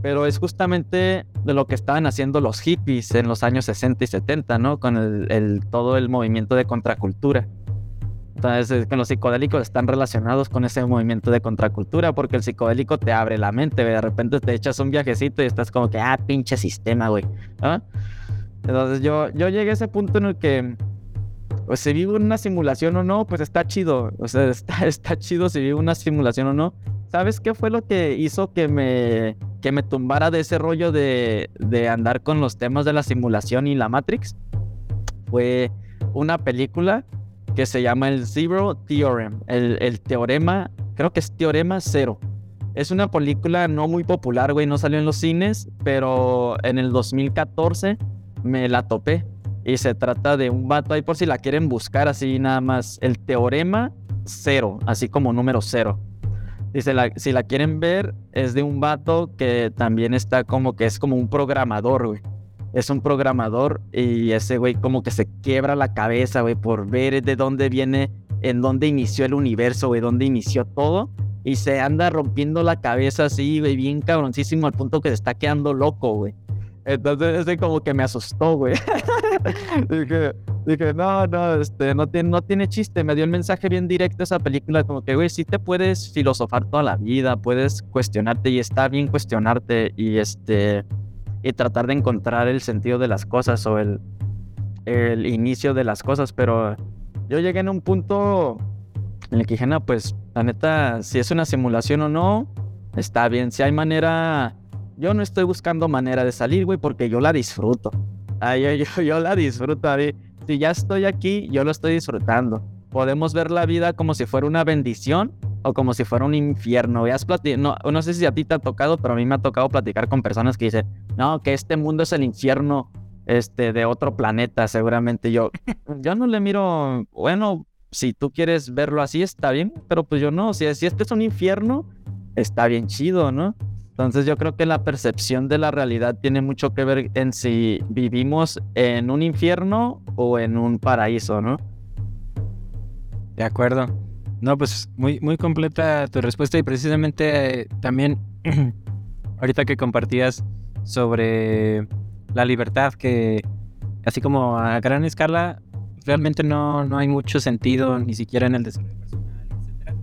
Pero es justamente de lo que estaban haciendo los hippies en los años 60 y 70, ¿no? Con el, todo el movimiento de contracultura. Entonces, que los psicodélicos están relacionados con ese movimiento de contracultura, porque el psicodélico te abre la mente, güey. De repente te echas un viajecito y estás como que, ah, pinche sistema, güey. ¿Ah? Entonces yo, yo llegué a ese punto en el que, pues si vivo una simulación o no, pues está chido. O sea, está, está chido si vivo una simulación o no. ¿Sabes qué fue lo que hizo que me, que me tumbara de ese rollo de, de andar con los temas de la simulación y la Matrix? Fue una película que se llama el Zero Theorem, el, el teorema, creo que es teorema cero. Es una película no muy popular, güey, no salió en los cines, pero en el 2014 me la topé. Y se trata de un vato ahí por si la quieren buscar así nada más. El teorema cero, así como número cero. Dice, la, si la quieren ver, es de un vato que también está como que es como un programador, güey. Es un programador y ese güey como que se quiebra la cabeza, güey, por ver de dónde viene, en dónde inició el universo, güey, dónde inició todo. Y se anda rompiendo la cabeza así, güey, bien cabroncísimo al punto que se está quedando loco, güey. Entonces ese como que me asustó, güey. Dije, Dije, no, no, este, no tiene, no tiene chiste. Me dio el mensaje bien directo esa película, como que, güey, sí te puedes filosofar toda la vida, puedes cuestionarte y está bien cuestionarte y este y tratar de encontrar el sentido de las cosas o el, el inicio de las cosas, pero yo llegué en un punto en el que dije, no, pues la neta, si es una simulación o no, está bien. Si hay manera, yo no estoy buscando manera de salir, güey, porque yo la disfruto. Ay, yo, yo, la disfruto, si ya estoy aquí, yo lo estoy disfrutando. Podemos ver la vida como si fuera una bendición o como si fuera un infierno. No, no sé si a ti te ha tocado, pero a mí me ha tocado platicar con personas que dicen, no, que este mundo es el infierno este, de otro planeta, seguramente. Yo, yo no le miro, bueno, si tú quieres verlo así, está bien, pero pues yo no. Si, si este es un infierno, está bien chido, ¿no? Entonces yo creo que la percepción de la realidad tiene mucho que ver en si vivimos en un infierno o en un paraíso, ¿no? De acuerdo. No, pues muy, muy completa tu respuesta y precisamente eh, también ahorita que compartías sobre la libertad que así como a gran escala realmente no, no hay mucho sentido ni siquiera en el desarrollo personal, etc.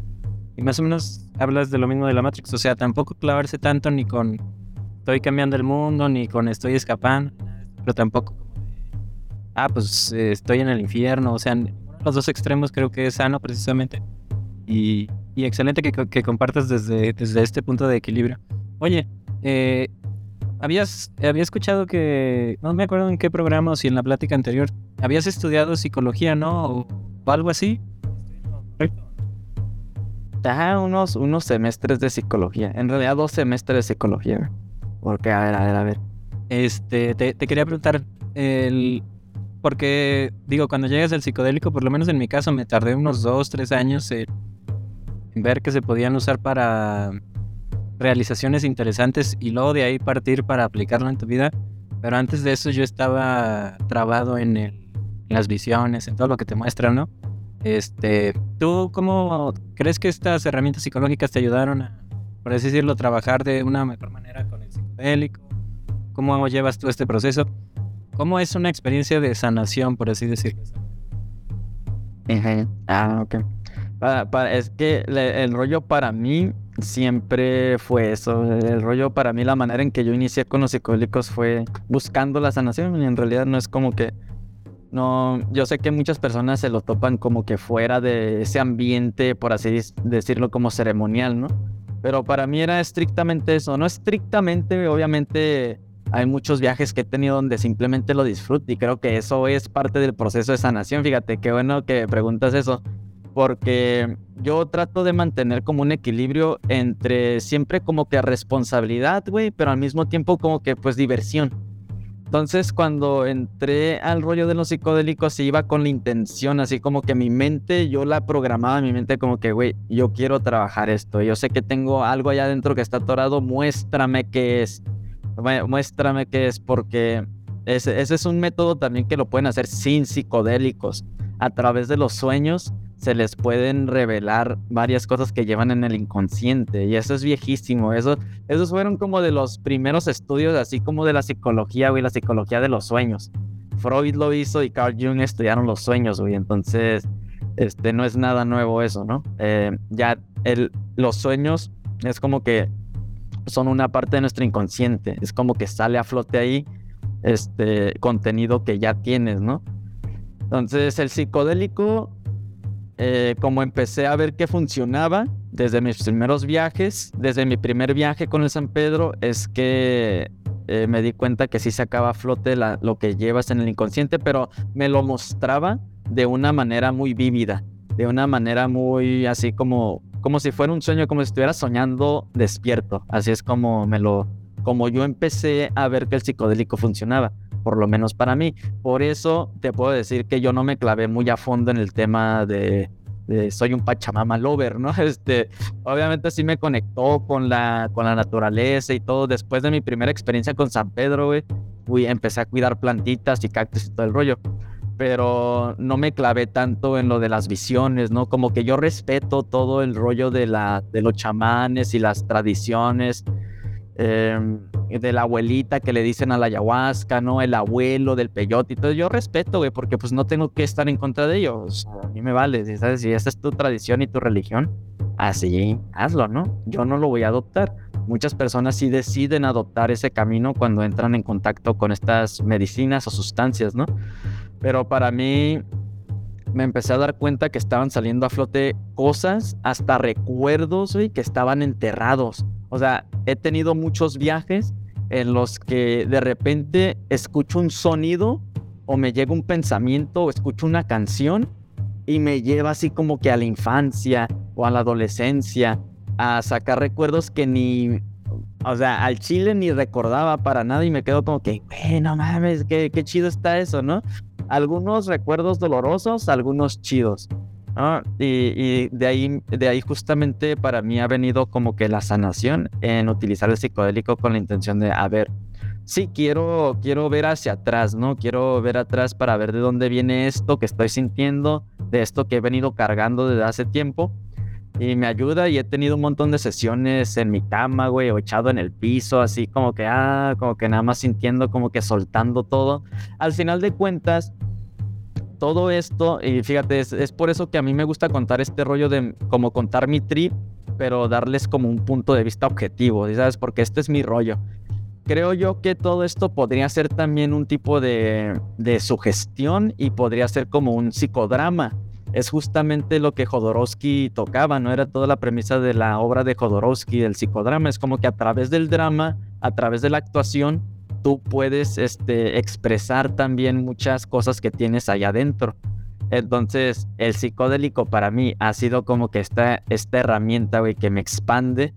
Y más o menos hablas de lo mismo de la Matrix. O sea, tampoco clavarse tanto ni con estoy cambiando el mundo, ni con estoy escapando, pero tampoco ah, pues eh, estoy en el infierno. O sea, los dos extremos creo que es sano precisamente. Y, y excelente que, que, compartas desde, desde este punto de equilibrio. Oye, eh, habías, había escuchado que, no me acuerdo en qué programa o si en la plática anterior, habías estudiado psicología, ¿no? O, algo así. Ah, unos, unos semestres de psicología. En realidad, dos semestres de psicología. Porque, a ver, a ver, a ver. Este, te, quería preguntar, el, porque, digo, cuando llegas al psicodélico, por lo menos en mi caso, me tardé unos dos, tres años en, ver que se podían usar para realizaciones interesantes y luego de ahí partir para aplicarlo en tu vida. Pero antes de eso yo estaba trabado en, el, en las visiones, en todo lo que te muestran, ¿no? Este, ¿Tú cómo crees que estas herramientas psicológicas te ayudaron a, por así decirlo, trabajar de una mejor manera con el psicodélico? ¿Cómo llevas tú este proceso? ¿Cómo es una experiencia de sanación, por así decirlo? Ah, ok. es que el rollo para mí siempre fue eso. El rollo para mí, la manera en que yo inicié con los psicodélicos fue buscando la sanación y en realidad no es como que no, yo sé que muchas personas se lo topan como que fuera de ese ambiente, por así decirlo, como ceremonial, ¿no? Pero para mí era estrictamente eso, no estrictamente, obviamente hay muchos viajes que he tenido donde simplemente lo disfruto y creo que eso es parte del proceso de sanación. Fíjate, qué bueno que preguntas eso, porque yo trato de mantener como un equilibrio entre siempre como que responsabilidad, güey, pero al mismo tiempo como que pues diversión. Entonces, cuando entré al rollo de los psicodélicos, se iba con la intención, así como que mi mente, yo la programaba, mi mente como que, güey, yo quiero trabajar esto. Yo sé que tengo algo allá adentro que está atorado, muéstrame qué es. Muéstrame qué es, porque ese, ese es un método también que lo pueden hacer sin psicodélicos, a través de los sueños se les pueden revelar varias cosas que llevan en el inconsciente y eso es viejísimo. Eso, esos fueron como de los primeros estudios, así como de la psicología, güey, la psicología de los sueños. Freud lo hizo y Carl Jung estudiaron los sueños, güey. Entonces, este, no es nada nuevo eso, ¿no? Eh, ya el, los sueños es como que son una parte de nuestro inconsciente. Es como que sale a flote ahí este contenido que ya tienes, ¿no? Entonces, el psicodélico eh, como empecé a ver que funcionaba desde mis primeros viajes, desde mi primer viaje con el San Pedro, es que eh, me di cuenta que sí sacaba a flote lo que llevas en el inconsciente, pero me lo mostraba de una manera muy vívida, de una manera muy así como, como si fuera un sueño, como si estuviera soñando despierto. Así es como me lo, como yo empecé a ver que el psicodélico funcionaba por lo menos para mí. Por eso te puedo decir que yo no me clavé muy a fondo en el tema de, soy un Pachamama lover, ¿no? Este, obviamente sí me conectó con la, con la naturaleza y todo. Después de mi primera experiencia con San Pedro, güey, empecé a cuidar plantitas y cactus y todo el rollo. Pero no me clavé tanto en lo de las visiones, ¿no? Como que yo respeto todo el rollo de, la, de los chamanes y las tradiciones em, de la abuelita que le dicen a la ayahuasca, ¿no? El abuelo del peyote todo. Yo respeto, güey, porque pues no tengo que estar en contra de ellos. a mí me vale, ¿sabes? Si esa es tu tradición y tu religión, así hazlo, ¿no? Yo no lo voy a adoptar. Muchas personas sí deciden adoptar ese camino cuando entran en contacto con estas medicinas o sustancias, ¿no? Pero para mí me empecé a dar cuenta que estaban saliendo a flote cosas, hasta recuerdos, güey, que estaban enterrados. O sea, he tenido muchos viajes en los que de repente escucho un sonido o me llega un pensamiento o escucho una canción y me lleva así como que a la infancia o a la adolescencia a sacar recuerdos que ni, o sea, al chile ni recordaba para nada y me quedo como que, güey, no mames, qué, qué chido está eso, ¿no? Algunos recuerdos dolorosos, algunos chidos. Y, de, ahí, de ahí justamente para mí ha venido como que la sanación en utilizar el psicodélico con la intención de, a ver, sí, quiero, quiero ver hacia atrás, ¿no? Quiero ver atrás para ver de dónde viene esto que estoy sintiendo, de esto que he venido cargando desde hace tiempo. Y me ayuda y he tenido un montón de sesiones en mi cama, güey, o echado en el piso, así como que, ah, como que nada más sintiendo, como que soltando todo. Al final de cuentas, todo esto, y fíjate, es, por eso que a mí me gusta contar este rollo de como contar mi trip, pero darles como un punto de vista objetivo, ¿sabes? Porque este es mi rollo. Creo yo que todo esto podría ser también un tipo de, de sugestión y podría ser como un psicodrama. Es justamente lo que Jodorowsky tocaba, ¿no? Era toda la premisa de la obra de Jodorowsky, del psicodrama. Es como que a través del drama, a través de la actuación, tú puedes este, expresar también muchas cosas que tienes allá adentro. Entonces, el psicodélico para mí ha sido como que esta, esta herramienta, güey, que me expande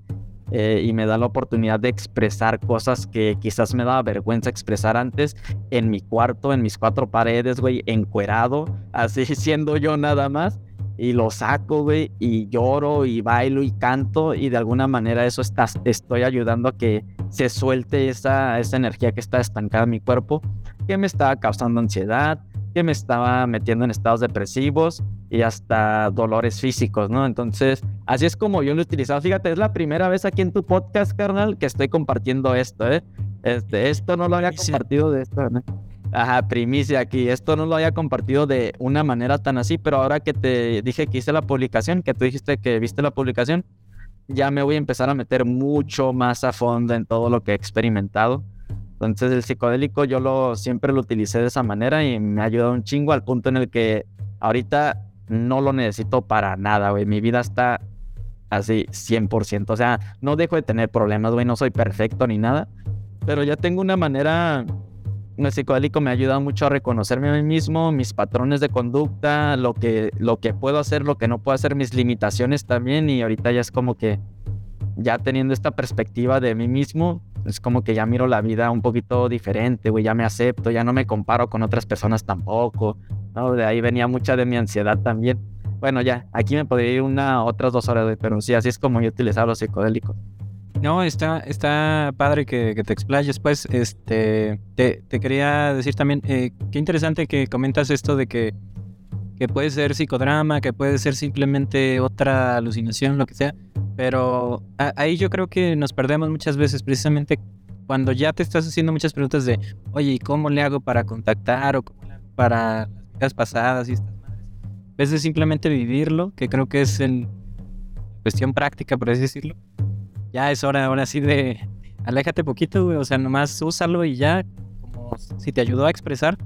eh, y me da la oportunidad de expresar cosas que quizás me daba vergüenza expresar antes en mi cuarto, en mis cuatro paredes, güey, encuerado, así siendo yo nada más y lo saco, güey, y lloro y bailo y canto y de alguna manera eso está, estoy ayudando a que se suelte esa, esa energía que está estancada en mi cuerpo, que me estaba causando ansiedad, que me estaba metiendo en estados depresivos y hasta dolores físicos, ¿no? Entonces, así es como yo lo he utilizado. Fíjate, es la primera vez aquí en tu podcast, carnal, que estoy compartiendo esto, ¿eh? Este, esto no lo había compartido de esto, ¿no? Ajá, primicia aquí. Esto no lo había compartido de una manera tan así, pero ahora que te dije que hice la publicación, que tú dijiste que viste la publicación, ya me voy a empezar a meter mucho más a fondo en todo lo que he experimentado. Entonces el psicodélico yo lo siempre lo utilicé de esa manera y me ha ayudado un chingo al punto en el que ahorita no lo necesito para nada, güey. Mi vida está así 100%. O sea, no dejo de tener problemas, güey. No soy perfecto ni nada. Pero ya tengo una manera el psicodélico me ha ayudado mucho a reconocerme a mí mismo, mis patrones de conducta, lo que, lo que puedo hacer, lo que no puedo hacer, mis limitaciones también. Y ahorita ya es como que, ya teniendo esta perspectiva de mí mismo, es como que ya miro la vida un poquito diferente, güey, ya me acepto, ya no me comparo con otras personas tampoco. ¿no? De ahí venía mucha de mi ansiedad también. Bueno, ya, aquí me podría ir una, otras dos horas, pero sí, así es como yo utilizaba los psicodélicos. No, está, está padre que, te explayes. Pues, este, te, quería decir también, eh, qué interesante que comentas esto de que, que puede ser psicodrama, que puede ser simplemente otra alucinación, lo que sea. Pero ahí yo creo que nos perdemos muchas veces, precisamente cuando ya te estás haciendo muchas preguntas de, oye, ¿y cómo le hago para contactar o cómo para las vidas pasadas y estas madres? En vez de simplemente vivirlo, que creo que es en cuestión práctica, por así decirlo ya es hora ahora sí de aléjate poquito, güey. O sea, nomás úsalo y ya, como si te ayudó a expresar,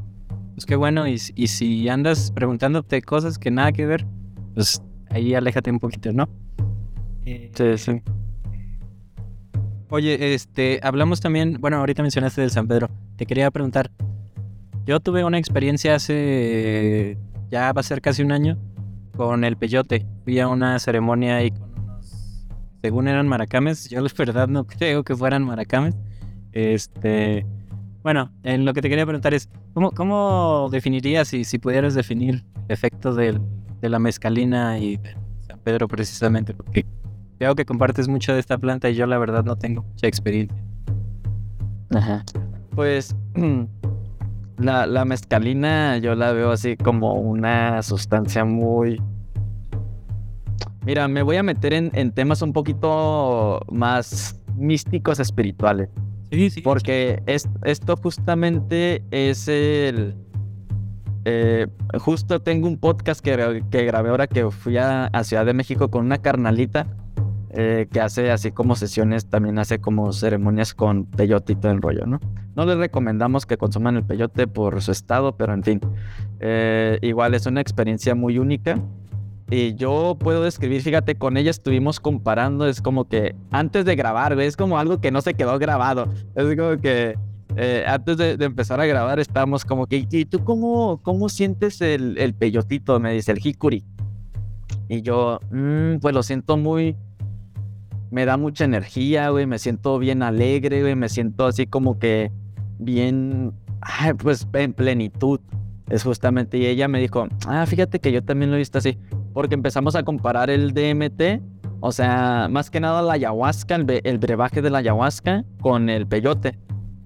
pues qué bueno. Y, si andas preguntándote cosas que nada que ver, pues ahí aléjate un poquito, ¿no? Eh, sí, sí. Oye, este, hablamos también, bueno, ahorita mencionaste del San Pedro. Te quería preguntar, yo tuve una experiencia hace, ya va a ser casi un año, con el peyote. Fui a una ceremonia ahí con según eran maracames. Yo la verdad no creo que fueran maracames. Este, bueno, en lo que te quería preguntar es, ¿cómo, cómo definirías, si, si pudieras definir el efecto de la mezcalina y de San Pedro precisamente? Porque veo que compartes mucho de esta planta y yo la verdad no tengo mucha experiencia. Ajá. Pues la, la mezcalina yo la veo así como una sustancia muy Mira, me voy a meter en, temas un poquito más místicos espirituales. Sí, sí. Porque es, esto justamente es el... eh, justo tengo un podcast que, que grabé ahora que fui a, a Ciudad de México con una carnalita eh, que hace así como sesiones, también hace como ceremonias con peyote y todo el rollo, ¿no? No les recomendamos que consuman el peyote por su estado, pero en fin, eh, igual es una experiencia muy única. Y yo puedo describir, fíjate, con ella estuvimos comparando, es como que antes de grabar, es como algo que no se quedó grabado. Es como que eh, antes de, empezar a grabar estábamos como que, ¿y tú cómo, cómo sientes el, el peyotito? Me dice, el hikuri. Y yo, "Mm, pues lo siento muy... Me da mucha energía, güey, me siento bien alegre, güey, me siento así como que bien, pues en plenitud. Es justamente, y ella me dijo, ah, fíjate que yo también lo he visto así, porque empezamos a comparar el DMT, o sea, más que nada la ayahuasca, el, brebaje de la ayahuasca con el peyote.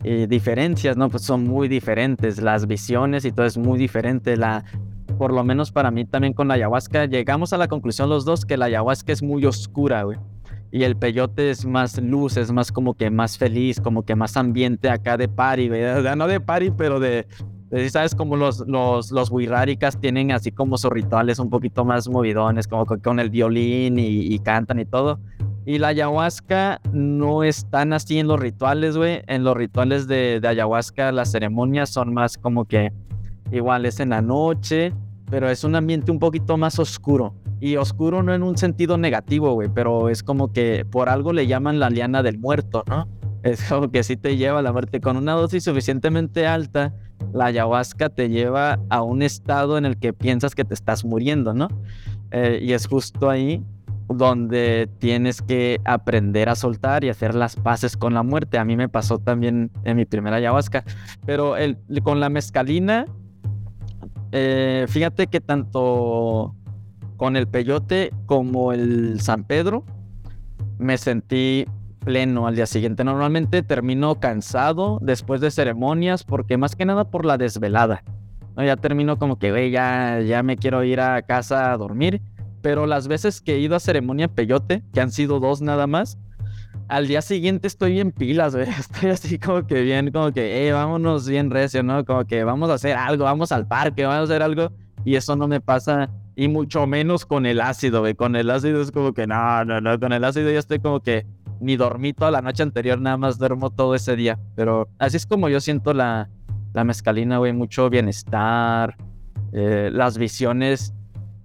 Y diferencias, ¿no? Pues son muy diferentes, las visiones y todo es muy diferente. La, por lo menos para mí también con la ayahuasca, llegamos a la conclusión los dos que la ayahuasca es muy oscura, güey. Y el peyote es más luz, es más como que más feliz, como que más ambiente acá de party, güey. O sea, no de party, pero de, de, ¿sabes? Como los, los, los wixárikas tienen así como sus rituales un poquito más movidones, como con, con el violín y, y cantan y todo. Y la ayahuasca no es tan así en los rituales, güey. En los rituales de, de ayahuasca, las ceremonias son más como que igual es en la noche, pero es un ambiente un poquito más oscuro. Y oscuro no en un sentido negativo, güey, pero es como que por algo le llaman la liana del muerto, ¿no? Es como que sí te lleva a la muerte. Con una dosis suficientemente alta, la ayahuasca te lleva a un estado en el que piensas que te estás muriendo, ¿no? Eh, y es justo ahí donde tienes que aprender a soltar y hacer las paces con la muerte. A mí me pasó también en mi primera ayahuasca, pero el, con la mezcalina, eh, fíjate que tanto con el peyote como el San Pedro me sentí pleno al día siguiente. Normalmente termino cansado después de ceremonias porque más que nada por la desvelada. ¿no? Ya termino como que, güey, ya, ya me quiero ir a casa a dormir. Pero las veces que he ido a ceremonia peyote, que han sido dos nada más, al día siguiente estoy bien pilas, güey. Estoy así como que bien, como que, eh, vámonos bien recio, ¿no? Como que vamos a hacer algo, vamos al parque, vamos a hacer algo. Y eso no me pasa, y mucho menos con el ácido, güey. Con el ácido es como que, no, no, no, con el ácido ya estoy como que ni dormí toda la noche anterior, nada más duermo todo ese día. Pero así es como yo siento la, la mezcalina, güey. Mucho bienestar, eh, las visiones.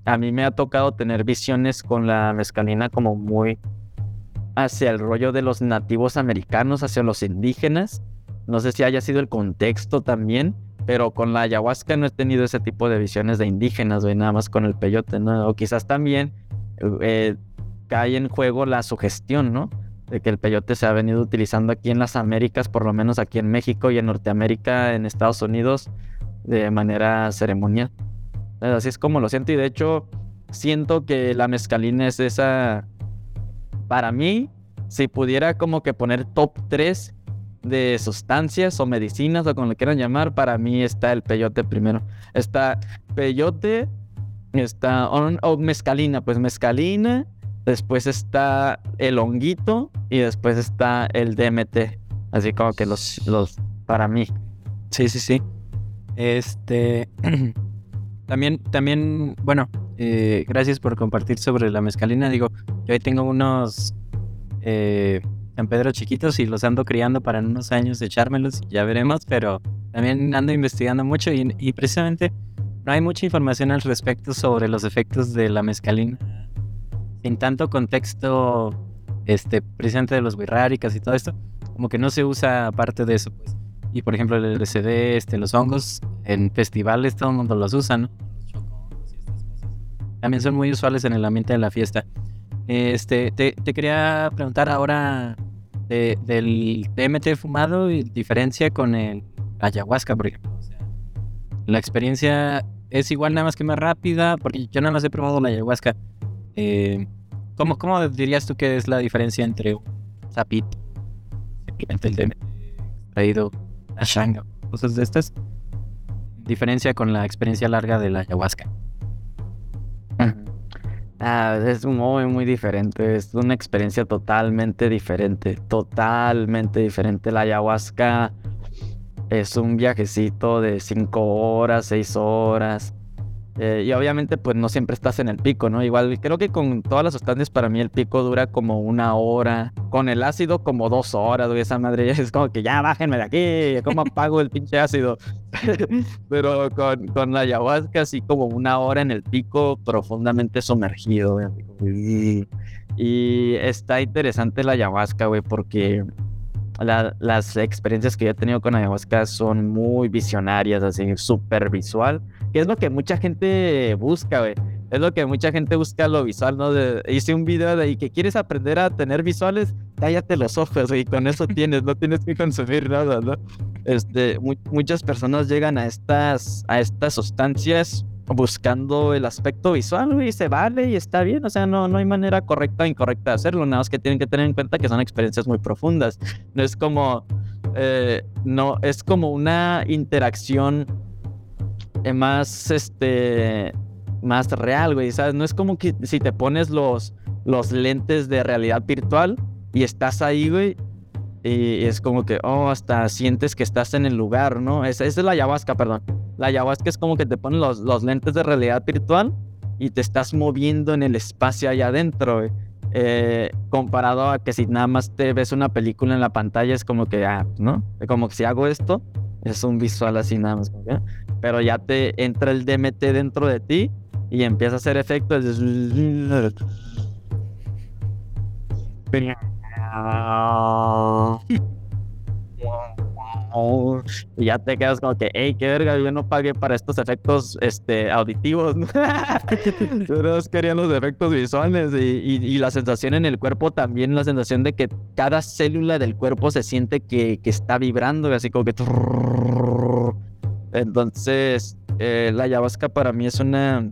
A mí me ha tocado tener visiones con la mezcalina como muy hacia el rollo de los nativos americanos, hacia los indígenas. No sé si haya sido el contexto también, pero con la ayahuasca no he tenido ese tipo de visiones de indígenas, güey, nada más con el peyote, ¿no? O quizás también eh, cae en juego la sugestión, ¿no? De que el peyote se ha venido utilizando aquí en las Américas, por lo menos aquí en México y en Norteamérica, en Estados Unidos, de manera ceremonial. Así es como lo siento y de hecho siento que la mezcalina es esa para mí, si pudiera como que poner top 3 de sustancias o medicinas o como le quieran llamar, para mí está el peyote primero. Está peyote, está o, o mezcalina, pues mezcalina, después está el honguito y después está el DMT. Así como que los, los para mí. Sí, sí, sí. Este. también, también, bueno, eh, gracias por compartir sobre la mezcalina. Digo, yo ahí tengo unos eh, San Pedro chiquitos y los ando criando para en unos años echármelos, ya veremos, pero también ando investigando mucho y, y precisamente no hay mucha información al respecto sobre los efectos de la mezcalina. Sin tanto contexto, este, precisamente de los wixárikas y todo esto, como que no se usa aparte de eso, pues. Y por ejemplo, el LSD, este, los hongos, en festivales todo el mundo los usa, ¿no? También son muy usuales en el ambiente de la fiesta. Este, te, quería preguntar ahora de- del DMT fumado y diferencia con el ayahuasca, por ejemplo. La experiencia es igual nada más que más rápida, porque yo nada más he probado la ayahuasca. Eh, ¿cómo, ¿Cómo dirías tú que es la diferencia entre un sapito, simplemente el DMT shanga, cosas de estas? Diferencia con la experiencia larga de la ayahuasca. Ah, es muy, muy diferente. Es una experiencia totalmente diferente. Totalmente diferente. La ayahuasca es un viajecito de cinco horas, seis horas. Eh, y obviamente pues no siempre estás en el pico, ¿no? Igual creo que con todas las sustancias para mí el pico dura como una hora. Con el ácido como dos horas, güey. Esa madre es como que ya bájenme de aquí. ¿Cómo apago el pinche ácido? Pero con, con la ayahuasca así como una hora en el pico profundamente sumergido, güey. Y está interesante la ayahuasca, güey, porque las experiencias que yo he tenido con ayahuasca son muy visionarias, así, súper visual que es lo que mucha gente busca, güey. Es lo que mucha gente busca lo visual, ¿no? hice un video de ahí que quieres aprender a tener visuales, cállate los ojos, güey, con eso tienes, no tienes que consumir nada, ¿no? Este, muchas personas llegan a estas, a estas sustancias buscando el aspecto visual, güey, se vale y está bien, o sea, no, no hay manera correcta o incorrecta de hacerlo, nada más que tienen que tener en cuenta que son experiencias muy profundas, no es como, eh, no, es como una interacción más, este, más real, güey, ¿sabes? No es como que si te pones los, los lentes de realidad virtual y estás ahí, güey, y es como que, oh, hasta sientes que estás en el lugar, ¿no? Esa, es la ayahuasca, perdón. La ayahuasca es como que te ponen los, los lentes de realidad virtual y te estás moviendo en el espacio allá adentro, güey. Eh, comparado a que si nada más te ves una película en la pantalla es como que, ah, ¿no? Como que si hago esto, es un visual así nada más. Ah". Pero ya te entra el DMT dentro de ti y empieza a hacer efectos. Y ya te quedas como que, hey, qué verga, yo no pagué para estos efectos este, auditivos. Todos querían los efectos visuales y, la sensación en el cuerpo también, la sensación de que cada célula del cuerpo se siente que, está vibrando, así como que... Entonces, eh, la ayahuasca para mí es una,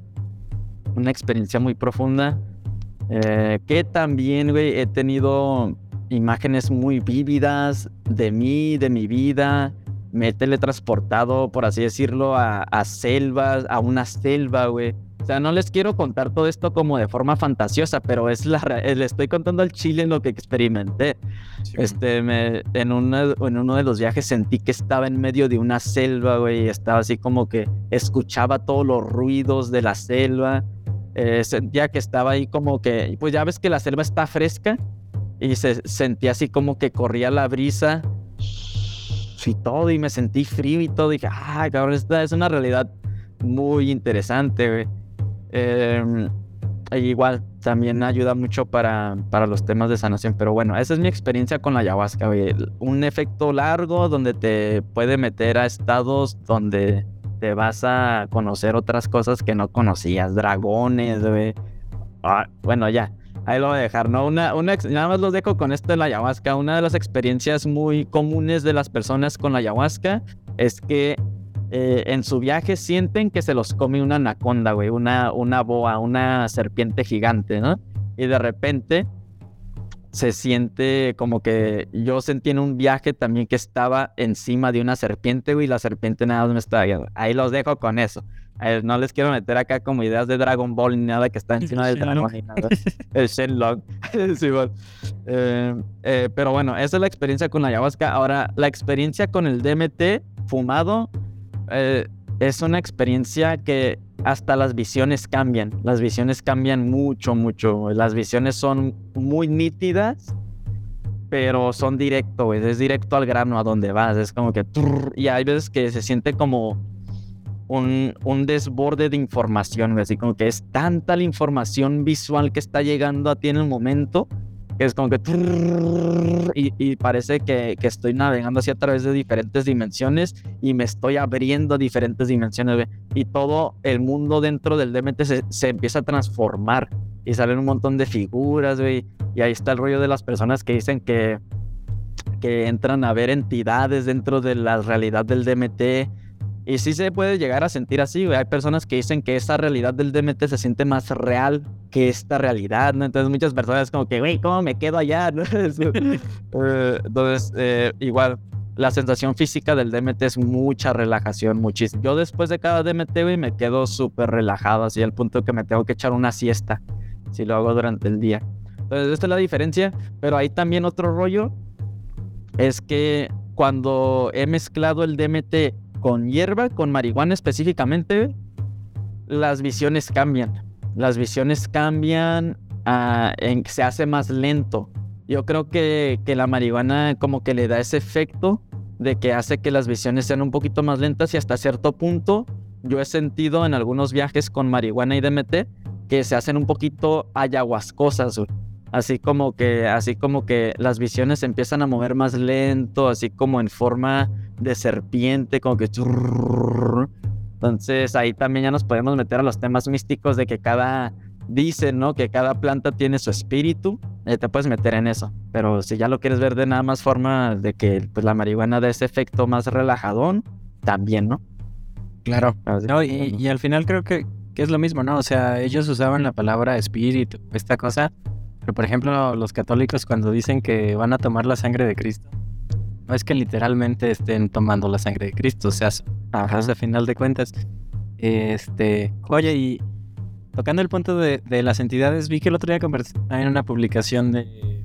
una experiencia muy profunda. Eh, que también, güey, he tenido imágenes muy vívidas de mí, de mi vida. Me he teletransportado, por así decirlo, a, selvas, a una selva, güey. O sea, no les quiero contar todo esto como de forma fantasiosa, pero es la le estoy contando al chile en lo que experimenté. este, me, en, una, en uno de los viajes sentí que estaba en medio de una selva, güey, y estaba así como que escuchaba todos los ruidos de la selva. Eh, sentía que estaba ahí como que, pues ya ves que la selva está fresca, y se sentía así como que corría la brisa y todo y me sentí frío y todo dije, ay cabrón, esta es una realidad muy interesante. Em, igual, también ayuda mucho para, para los temas de sanación, pero bueno, esa es mi experiencia con la ayahuasca, güey. Un efecto largo donde te puede meter a estados donde te vas a conocer otras cosas que no conocías, dragones. Ah, bueno, ya, ahí lo voy a dejar, ¿no? Una, una, nada más los dejo con esto de la ayahuasca. Una de las experiencias muy comunes de las personas con la ayahuasca es que eh, en su viaje sienten que se los come una anaconda, güey, una, una boa, una serpiente gigante, ¿no? Y de repente se siente como que yo sentí en un viaje también que estaba encima de una serpiente, güey, y la serpiente nada más me estaba viendo. Ahí los dejo con eso no les quiero meter acá como ideas de Dragon Ball ni nada que está encima del dragón ni nada. El Shenlong. sí, eh, eh, pero bueno, esa es la experiencia con la ayahuasca. Ahora, la experiencia con el DMT fumado eh, es una experiencia que hasta las visiones cambian. Las visiones cambian mucho, mucho. Las visiones son muy nítidas pero son directo, Es directo al grano a donde vas. Es como que. Y hay veces que se siente como un, un, desborde de información, así como que es tanta la información visual que está llegando a ti en el momento, que es como que... Y, parece que, que, estoy navegando así a través de diferentes dimensiones y me estoy abriendo a diferentes dimensiones, y todo el mundo dentro del DMT se, se empieza a transformar y salen un montón de figuras, güey, y ahí está el rollo de las personas que dicen que que entran a ver entidades dentro de la realidad del DMT y sí se puede llegar a sentir así, güey. Hay personas que dicen que esa realidad del DMT se siente más real que esta realidad, ¿no? Entonces muchas personas como que, güey, ¿cómo me quedo allá? Eh, entonces, eh, igual, la sensación física del DMT es mucha relajación, muchísimo. Yo después de cada DMT, güey, me quedo súper relajado, así al punto que me tengo que echar una siesta. si lo hago durante el día. Entonces, esta es la diferencia, pero hay también otro rollo, es que cuando he mezclado el DMT con hierba, con marihuana específicamente, las visiones cambian. Las visiones cambian, ah, en, se hace más lento. Yo creo que, la marihuana como que le da ese efecto de que hace que las visiones sean un poquito más lentas y hasta cierto punto yo he sentido en algunos viajes con marihuana y DMT que se hacen un poquito ayahuascosas, así como que así como que las visiones empiezan a mover más lento, así como en forma de serpiente, como que entonces ahí también ya nos podemos meter a los temas místicos de que cada dicen, ¿no? Que cada planta tiene su espíritu, te puedes meter en eso. Pero si ya lo quieres ver de nada más forma de que pues, la marihuana da ese efecto más relajadón, también, ¿no? Claro. No, y, al final creo que, que, es lo mismo, ¿no? O sea, ellos usaban la palabra espíritu, esta cosa. Pero por ejemplo, los católicos cuando dicen que van a tomar la sangre de Cristo, no es que literalmente estén tomando la sangre de Cristo, o sea, a final de cuentas. Este, oye, y tocando el punto de, las entidades, vi que el otro día en una publicación de,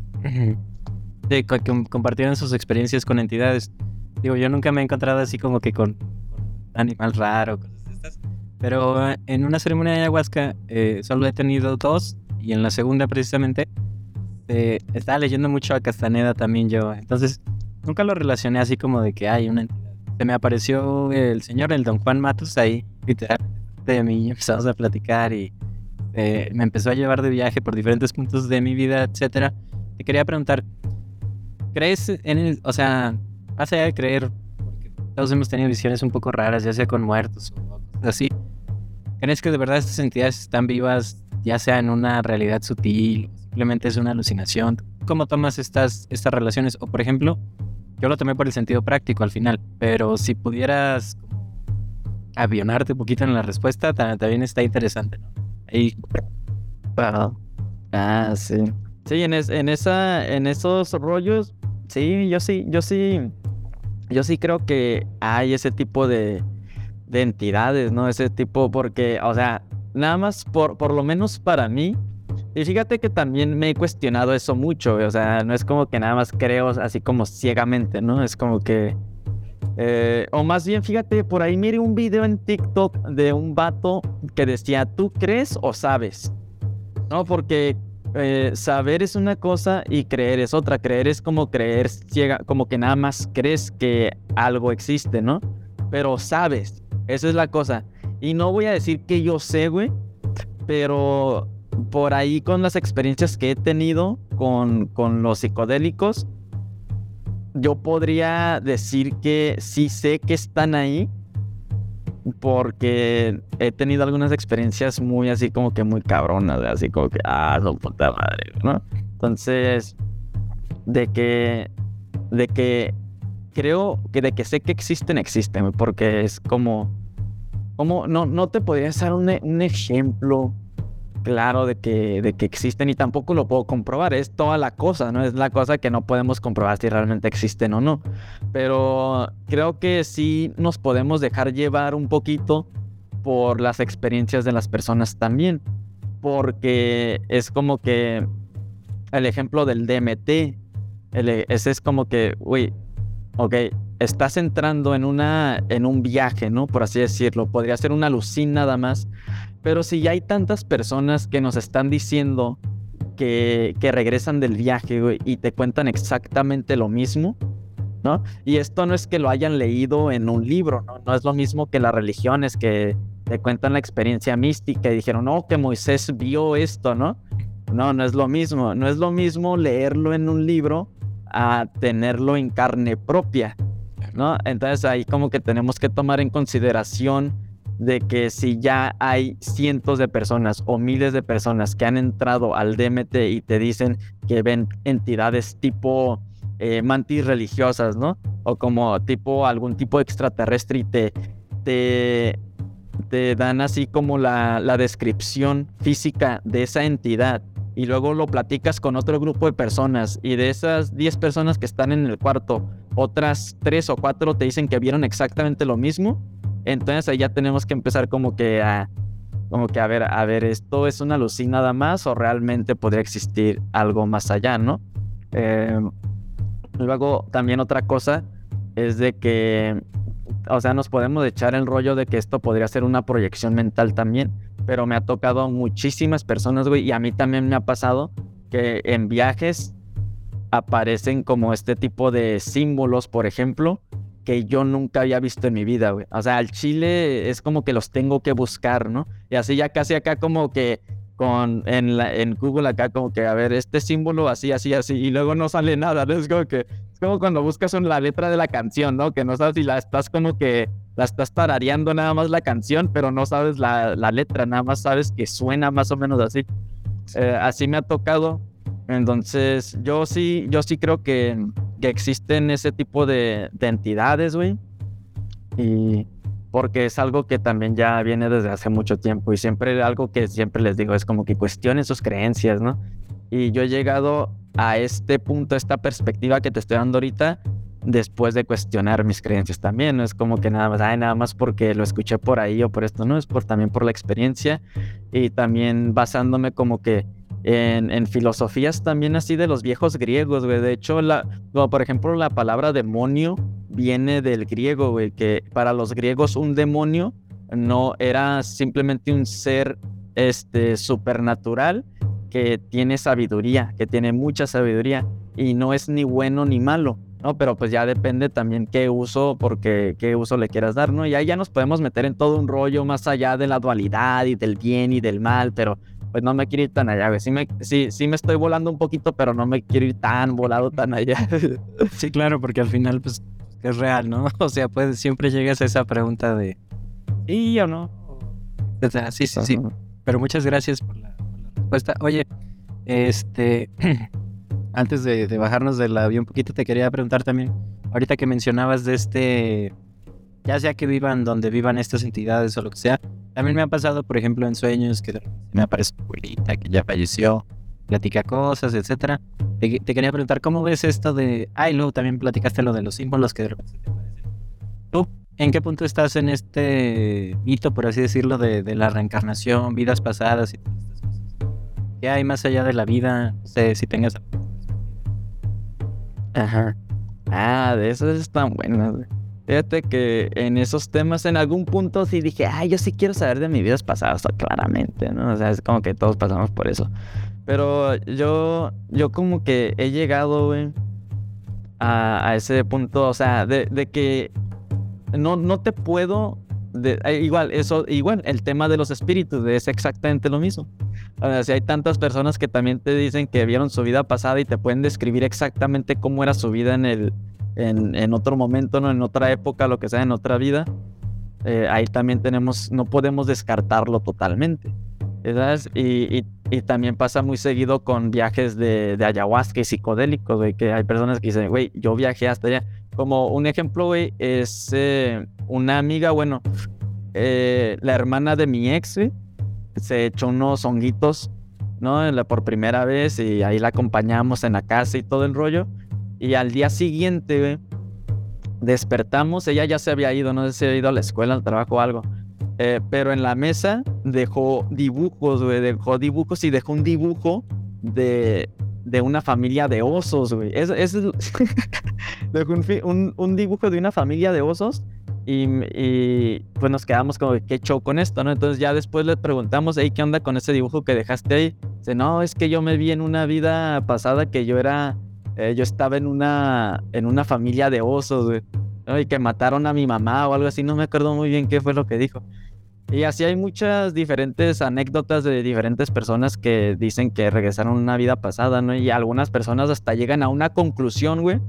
de que compartieron sus experiencias con entidades. Digo, yo nunca me he encontrado así como que con, animal raro, cosas de estas. Pero eh, en una ceremonia de ayahuasca eh, solo he tenido dos y en la segunda precisamente eh, estaba leyendo mucho a Castaneda también yo. Entonces nunca lo relacioné así como de que hay una entidad. Se me apareció el señor, el don Juan Matos ahí, literalmente de mí, empezamos a platicar y eh, me empezó a llevar de viaje por diferentes puntos de mi vida, etcétera. Te quería preguntar, ¿crees en el, o sea, más allá de creer, porque todos hemos tenido visiones un poco raras, ya sea con muertos o así, ¿crees que de verdad estas entidades están vivas, ya sea en una realidad sutil, simplemente es una alucinación? ¿Cómo tomas estas, estas relaciones? O por ejemplo, yo lo tomé por el sentido práctico al final, pero si pudieras avionarte un poquito en la respuesta, también está interesante, ¿no? Y... Ah, sí. Sí, en, en, esa, en esos rollos, sí, yo sí, yo sí, yo sí creo que hay ese tipo de, de entidades, ¿no? Ese tipo, porque, o sea, nada más por, por lo menos para mí, y fíjate que también me he cuestionado eso mucho, o sea, no es como que nada más creo así como ciegamente, ¿no? Es como que eh, o más bien, fíjate, por ahí mire un video en TikTok de un vato que decía, ¿tú crees o sabes? No, porque eh, saber es una cosa y creer es otra. Creer es como creer ciega, como que nada más crees que algo existe, ¿no? Pero sabes, esa es la cosa. Y no voy a decir que yo sé, güey, pero por ahí con las experiencias que he tenido con, con los psicodélicos, yo podría decir que sí sé que están ahí porque he tenido algunas experiencias muy así como que muy cabronas, así como que, ah, no puta madre, ¿no? Entonces, de que, de que creo que de que sé que existen, existen, porque es como, como, no, no te podría dar un, un ejemplo claro de que, de que existen y tampoco lo puedo comprobar. Es toda la cosa, ¿no? Es la cosa que no podemos comprobar si realmente existen o no. Pero creo que sí nos podemos dejar llevar un poquito por las experiencias de las personas también. Porque es como que el ejemplo del DMT, ese es como que, uy, ok, estás entrando en, una, en un viaje, ¿no? Por así decirlo. Podría ser una alucin nada más. Pero si ya hay tantas personas que nos están diciendo que, que regresan del viaje, y te cuentan exactamente lo mismo, ¿no? Y esto no es que lo hayan leído en un libro, ¿no? No es lo mismo que las religiones que te cuentan la experiencia mística y dijeron, no, que Moisés vio esto, ¿no? No, no es lo mismo. No es lo mismo leerlo en un libro a tenerlo en carne propia, ¿no? Entonces ahí como que tenemos que tomar en consideración de que si ya hay cientos de personas o miles de personas que han entrado al DMT y te dicen que ven entidades tipo eh, mantis religiosas, ¿no? O como tipo algún tipo extraterrestre y te, te, te dan así como la, la descripción física de esa entidad y luego lo platicas con otro grupo de personas y de esas 10 personas que están en el cuarto, otras 3 o 4 te dicen que vieron exactamente lo mismo, entonces ahí ya tenemos que empezar como que a como que a ver, a ver, esto es una luz nada más o realmente podría existir algo más allá, ¿no? Eh, luego también otra cosa es de que, o sea, nos podemos echar el rollo de que esto podría ser una proyección mental también, pero me ha tocado a muchísimas personas, güey, y a mí también me ha pasado que en viajes aparecen como este tipo de símbolos, por ejemplo, que yo nunca había visto en mi vida, güey. O sea, al chile es como que los tengo que buscar, ¿no? Y así ya casi acá como que con en, la, en Google acá como que, a ver, este símbolo así, así, así, y luego no sale nada, ¿no? Es como que, es como cuando buscas la letra de la canción, ¿no? Que no sabes si la estás como que, la estás tarareando nada más la canción, pero no sabes la, la letra, nada más sabes que suena más o menos así. Eh, así me ha tocado. Entonces, yo sí, yo sí creo que, que existen ese tipo de, de entidades, güey. Y porque es algo que también ya viene desde hace mucho tiempo y siempre algo que siempre les digo es como que cuestionen sus creencias, ¿no? Y yo he llegado a este punto, a esta perspectiva que te estoy dando ahorita, después de cuestionar mis creencias también. No es como que nada más, ay, nada más porque lo escuché por ahí o por esto, no, es por, también por la experiencia y también basándome como que en, filosofías también así de los viejos griegos, güey. De hecho, la, como por ejemplo, la palabra demonio viene del griego, güey, que para los griegos un demonio no era simplemente un ser este, supernatural que tiene sabiduría, que tiene mucha sabiduría y no es ni bueno ni malo. ¿no? Pero pues ya depende también qué uso, porque qué uso le quieras dar, ¿no? Y ahí ya nos podemos meter en todo un rollo más allá de la dualidad y del bien y del mal, pero pues no me quiero ir tan allá, güey. Sí me, sí, sí me estoy volando un poquito, pero no me quiero ir tan volado tan allá. sí, claro, porque al final, pues, es real, ¿no? O sea, pues siempre llegas a esa pregunta de ¿sí o no? O sea, sí, sí, sí. Pero muchas gracias por la, por la respuesta. Oye, este, antes de, de bajarnos del avión un poquito, te quería preguntar también, ahorita que mencionabas de este, ya sea que vivan donde vivan estas entidades o lo que sea, también me ha pasado, por ejemplo, en sueños que me aparece una abuelita que ya falleció, platica cosas, etcétera. Te, te, quería preguntar, ¿cómo ves esto de... Ay, luego también platicaste lo de los símbolos que de repente te aparecen. ¿Tú en qué punto estás en este mito, por así decirlo, de, de la reencarnación, vidas pasadas y todas estas cosas? ¿Qué hay más allá de la vida? No sé si tengas... Ajá. Ah, de esas están buenas, güey. Fíjate que en esos temas, en algún punto sí dije, ay, yo sí quiero saber de mis vidas pasadas, claramente, ¿no? O sea, es como que todos pasamos por eso. Pero yo, yo como que he llegado, güey, a, a, ese punto, o sea, de, de, que no, no te puedo, de, igual, eso, igual, el tema de los espíritus es exactamente lo mismo. O sea, si hay tantas personas que también te dicen que vieron su vida pasada y te pueden describir exactamente cómo era su vida en el en, en, otro momento, ¿no? en otra época, lo que sea, en otra vida, eh, ahí también tenemos, no podemos descartarlo totalmente. ¿sabes? Y, y, y, también pasa muy seguido con viajes de, de ayahuasca y psicodélicos, güey, que hay personas que dicen, güey, yo viajé hasta allá. Como un ejemplo, güey, es eh, una amiga, bueno, eh, la hermana de mi ex, güey, se echó unos honguitos, ¿no? Por primera vez y ahí la acompañamos en la casa y todo el rollo. Y al día siguiente, güey, despertamos. Ella ya se había ido, no sé si había ido a la escuela, al trabajo algo. Eh, pero en la mesa dejó dibujos, güey. Dejó dibujos y dejó un dibujo de, de una familia de osos, güey. Es, dejó un, dibujo de una familia de osos. Y, y, pues nos quedamos como, ¿qué show con esto, no? Entonces ya después le preguntamos, hey, ¿qué onda con ese dibujo que dejaste ahí? Dice, no, es que yo me vi en una vida pasada que yo era eh, yo estaba en una, en una familia de osos, güey, y que mataron a mi mamá o algo así, no me acuerdo muy bien qué fue lo que dijo. Y así hay muchas diferentes anécdotas de diferentes personas que dicen que regresaron a una vida pasada, ¿no? Y algunas personas hasta llegan a una conclusión, güey,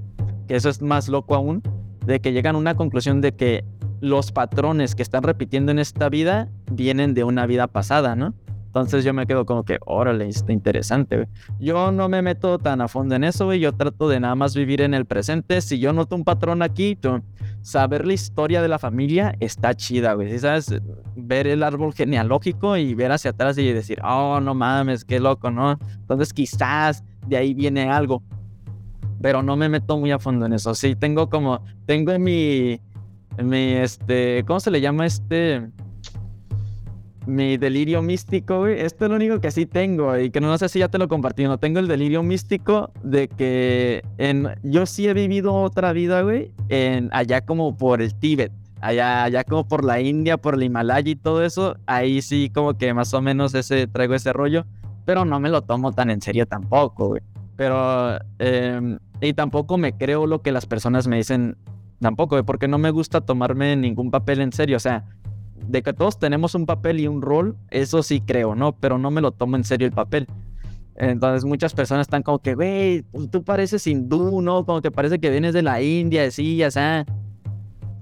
que eso es más loco aún, de que llegan a una conclusión de que los patrones que están repitiendo en esta vida vienen de una vida pasada, ¿no? Entonces yo me quedo como que, órale, está interesante. Yo no me meto tan a fondo en eso, güey. Yo trato de nada más vivir en el presente. Si yo noto un patrón aquí, saber la historia de la familia está chida, güey. ¿Sabes? Ver el árbol genealógico y ver hacia atrás y decir, oh, no mames, qué loco, ¿no? Entonces quizás de ahí viene algo. Pero no me meto muy a fondo en eso. Sí, tengo como, tengo en mi, mi, este, ¿cómo se le llama este? Mi delirio místico, güey. Esto es lo único que sí tengo y que no sé si ya te lo compartí. No tengo el delirio místico de que en, yo sí he vivido otra vida, güey, en allá como por el Tíbet. Allá, allá como por la India, por el Himalaya y todo eso, ahí sí como que más o menos ese, traigo ese rollo, pero no me lo tomo tan en serio tampoco, güey. Pero, em, y tampoco me creo lo que las personas me dicen tampoco, güey, porque no me gusta tomarme ningún papel en serio, o sea, de que todos tenemos un papel y un rol, eso sí creo, ¿no? Pero no me lo tomo en serio el papel. Entonces muchas personas están como que, güey, pues, tú pareces hindú, ¿no? Como que parece que vienes de la India, así, ya sea.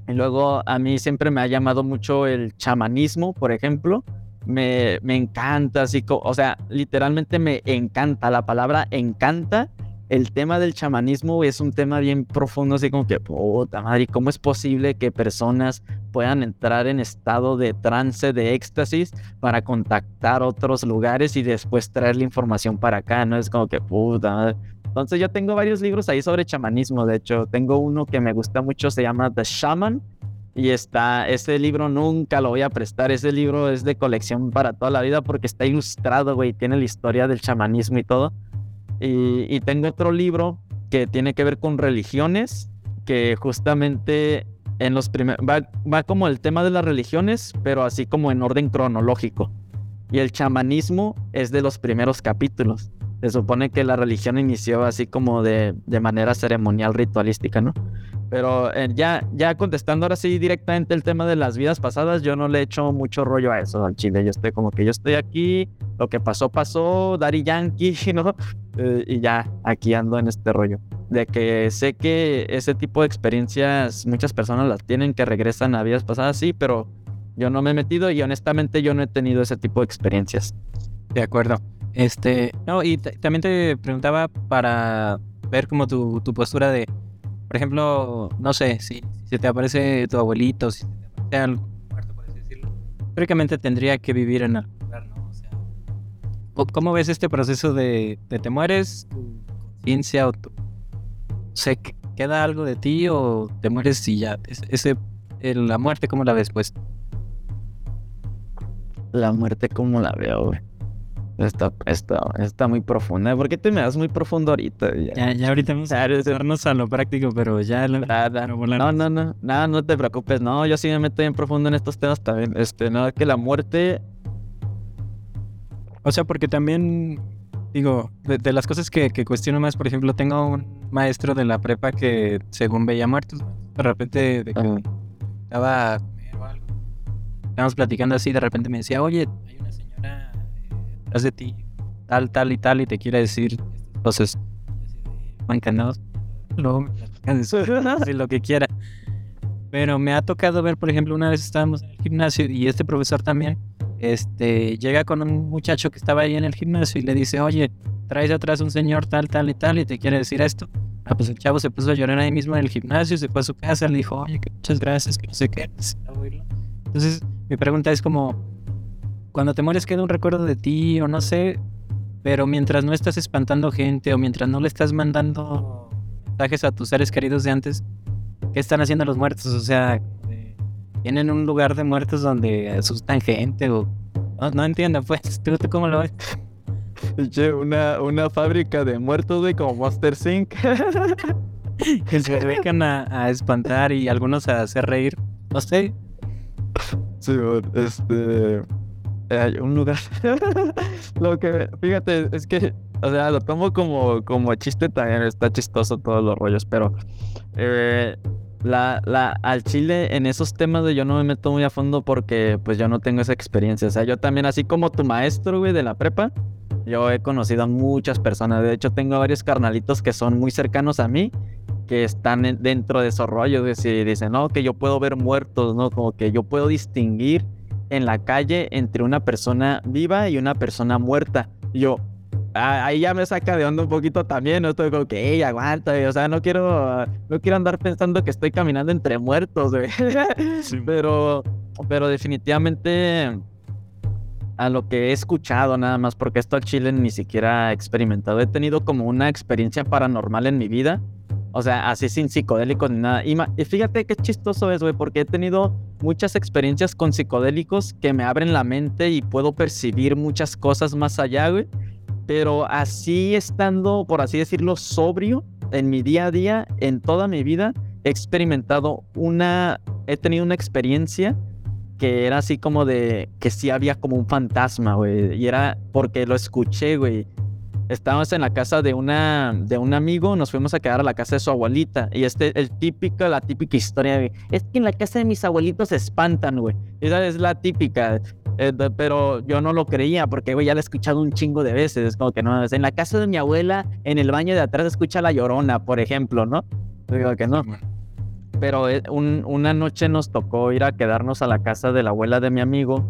Y luego a mí siempre me ha llamado mucho el chamanismo, por ejemplo. Me, me encanta, así, o sea, literalmente me encanta. La palabra encanta el tema del chamanismo es un tema bien profundo, así como que, puta madre, ¿cómo es posible que personas puedan entrar en estado de trance, de éxtasis, para contactar otros lugares y después traer la información para acá? ¿No? Es como que, puta madre. Entonces yo tengo varios libros ahí sobre chamanismo, de hecho, tengo uno que me gusta mucho, se llama The Shaman, y está, ese libro nunca lo voy a prestar. Ese libro es de colección para toda la vida porque está ilustrado, güey. Tiene la historia del chamanismo y todo. Y, tengo otro libro que tiene que ver con religiones, que justamente en los primeros... Va, como el tema de las religiones, pero así como en orden cronológico. Y el chamanismo es de los primeros capítulos. Se supone que la religión inició así como de, de manera ceremonial, ritualística, ¿no? Pero eh, ya, ya contestando ahora sí directamente el tema de las vidas pasadas, yo no le echo mucho rollo a eso al chile. Yo estoy como que yo estoy aquí, lo que pasó, pasó, Daddy Yankee, ¿no? Eh, y ya, aquí ando en este rollo. De que sé que ese tipo de experiencias muchas personas las tienen que regresan a vidas pasadas, sí, pero yo no me he metido y honestamente yo no he tenido ese tipo de experiencias. De acuerdo. Este, no, y también te preguntaba para ver como tu, tu postura de por ejemplo, no sé, si, se te aparece tu abuelito, si te aparece algo muerto, por así decirlo, teóricamente tendría que vivir en algún lugar, ¿no? O sea, ¿cómo ves este proceso de, te mueres, tu conciencia o tu... ¿queda algo de ti o te mueres y ya? Ese, la muerte, ¿cómo la ves, pues? La muerte, ¿cómo la veo, güey? Está, está, está muy profunda. ¿Por qué te me das muy profundo ahorita? Ya, ya, ahorita vamos a vernos a lo práctico, pero ya... No, no, no, nada, no te preocupes. No, yo sí me meto bien profundo en estos temas también. Este, nada, que la muerte... O sea, porque también, digo, de, las cosas que, que, cuestiono más, por ejemplo, tengo un maestro de la prepa que según veía muertos, de repente de que estaba estábamos platicando así, de repente me decía, oye, hay una señora de ti, tal, tal y tal, y te quiere decir entonces encantados. Luego me lo que quiera. Pero me ha tocado ver, por ejemplo, una vez estábamos en el gimnasio y este profesor también este, llega con un muchacho que estaba ahí en el gimnasio y le dice, oye, traes atrás un señor tal, tal y tal y te quiere decir esto. Ah, pues el chavo se puso a llorar ahí mismo en el gimnasio, se fue a su casa, le dijo, oye, que muchas gracias, que no sé qué. Entonces, mi pregunta es como, cuando te mueres queda un recuerdo de ti o no sé, pero mientras no estás espantando gente o mientras no le estás mandando mensajes a tus seres queridos de antes, ¿qué están haciendo los muertos? O sea, ¿tienen un lugar de muertos donde asustan gente o... No, entiendo, pues, ¿tú, cómo lo ves? una, una fábrica de muertos, güey, como Monster Sync. que se dedican a, a, espantar y algunos a hacer reír. No sé. Sí, este un lugar. lo que, fíjate, es que, o sea, lo tomo como, como chiste también, está chistoso todos los rollos, pero eh, la, la, al chile en esos temas de yo no me meto muy a fondo porque pues yo no tengo esa experiencia. O sea, yo también, así como tu maestro, güey, de la prepa, yo he conocido a muchas personas. De hecho, tengo varios carnalitos que son muy cercanos a mí que están dentro de esos rollos, y dicen, no, que yo puedo ver muertos, ¿no? Como que yo puedo distinguir en la calle entre una persona viva y una persona muerta. yo, ahí ya me saca de onda un poquito también, ¿no? Estoy como que, ey, aguanta, o sea, no quiero, no quiero andar pensando que estoy caminando entre muertos, güey. Pero, pero definitivamente a lo que he escuchado nada más, porque esto al chile ni siquiera he experimentado. He tenido como una experiencia paranormal en mi vida O sea, así sin psicodélicos ni nada. Y, y fíjate qué chistoso es, güey, porque he tenido muchas experiencias con psicodélicos que me abren la mente y puedo percibir muchas cosas más allá, güey. Pero así estando, por así decirlo, sobrio en mi día a día, en toda mi vida, he experimentado una, he tenido una experiencia que era así como de que sí había como un fantasma, güey. Y era porque lo escuché, güey estábamos en la casa de una de un amigo, nos fuimos a quedar a la casa de su abuelita y este el típico la típica historia es que en la casa de mis abuelitos se espantan, güey. Esa es la típica. Eh, pero yo no lo creía porque, güey, ya lo he escuchado un chingo de veces. Es como que no, en la casa de mi abuela, en el baño de atrás, escucha la llorona, por ejemplo, ¿no? Digo que no. Pero eh, una noche nos tocó ir a quedarnos a la casa de la abuela de mi amigo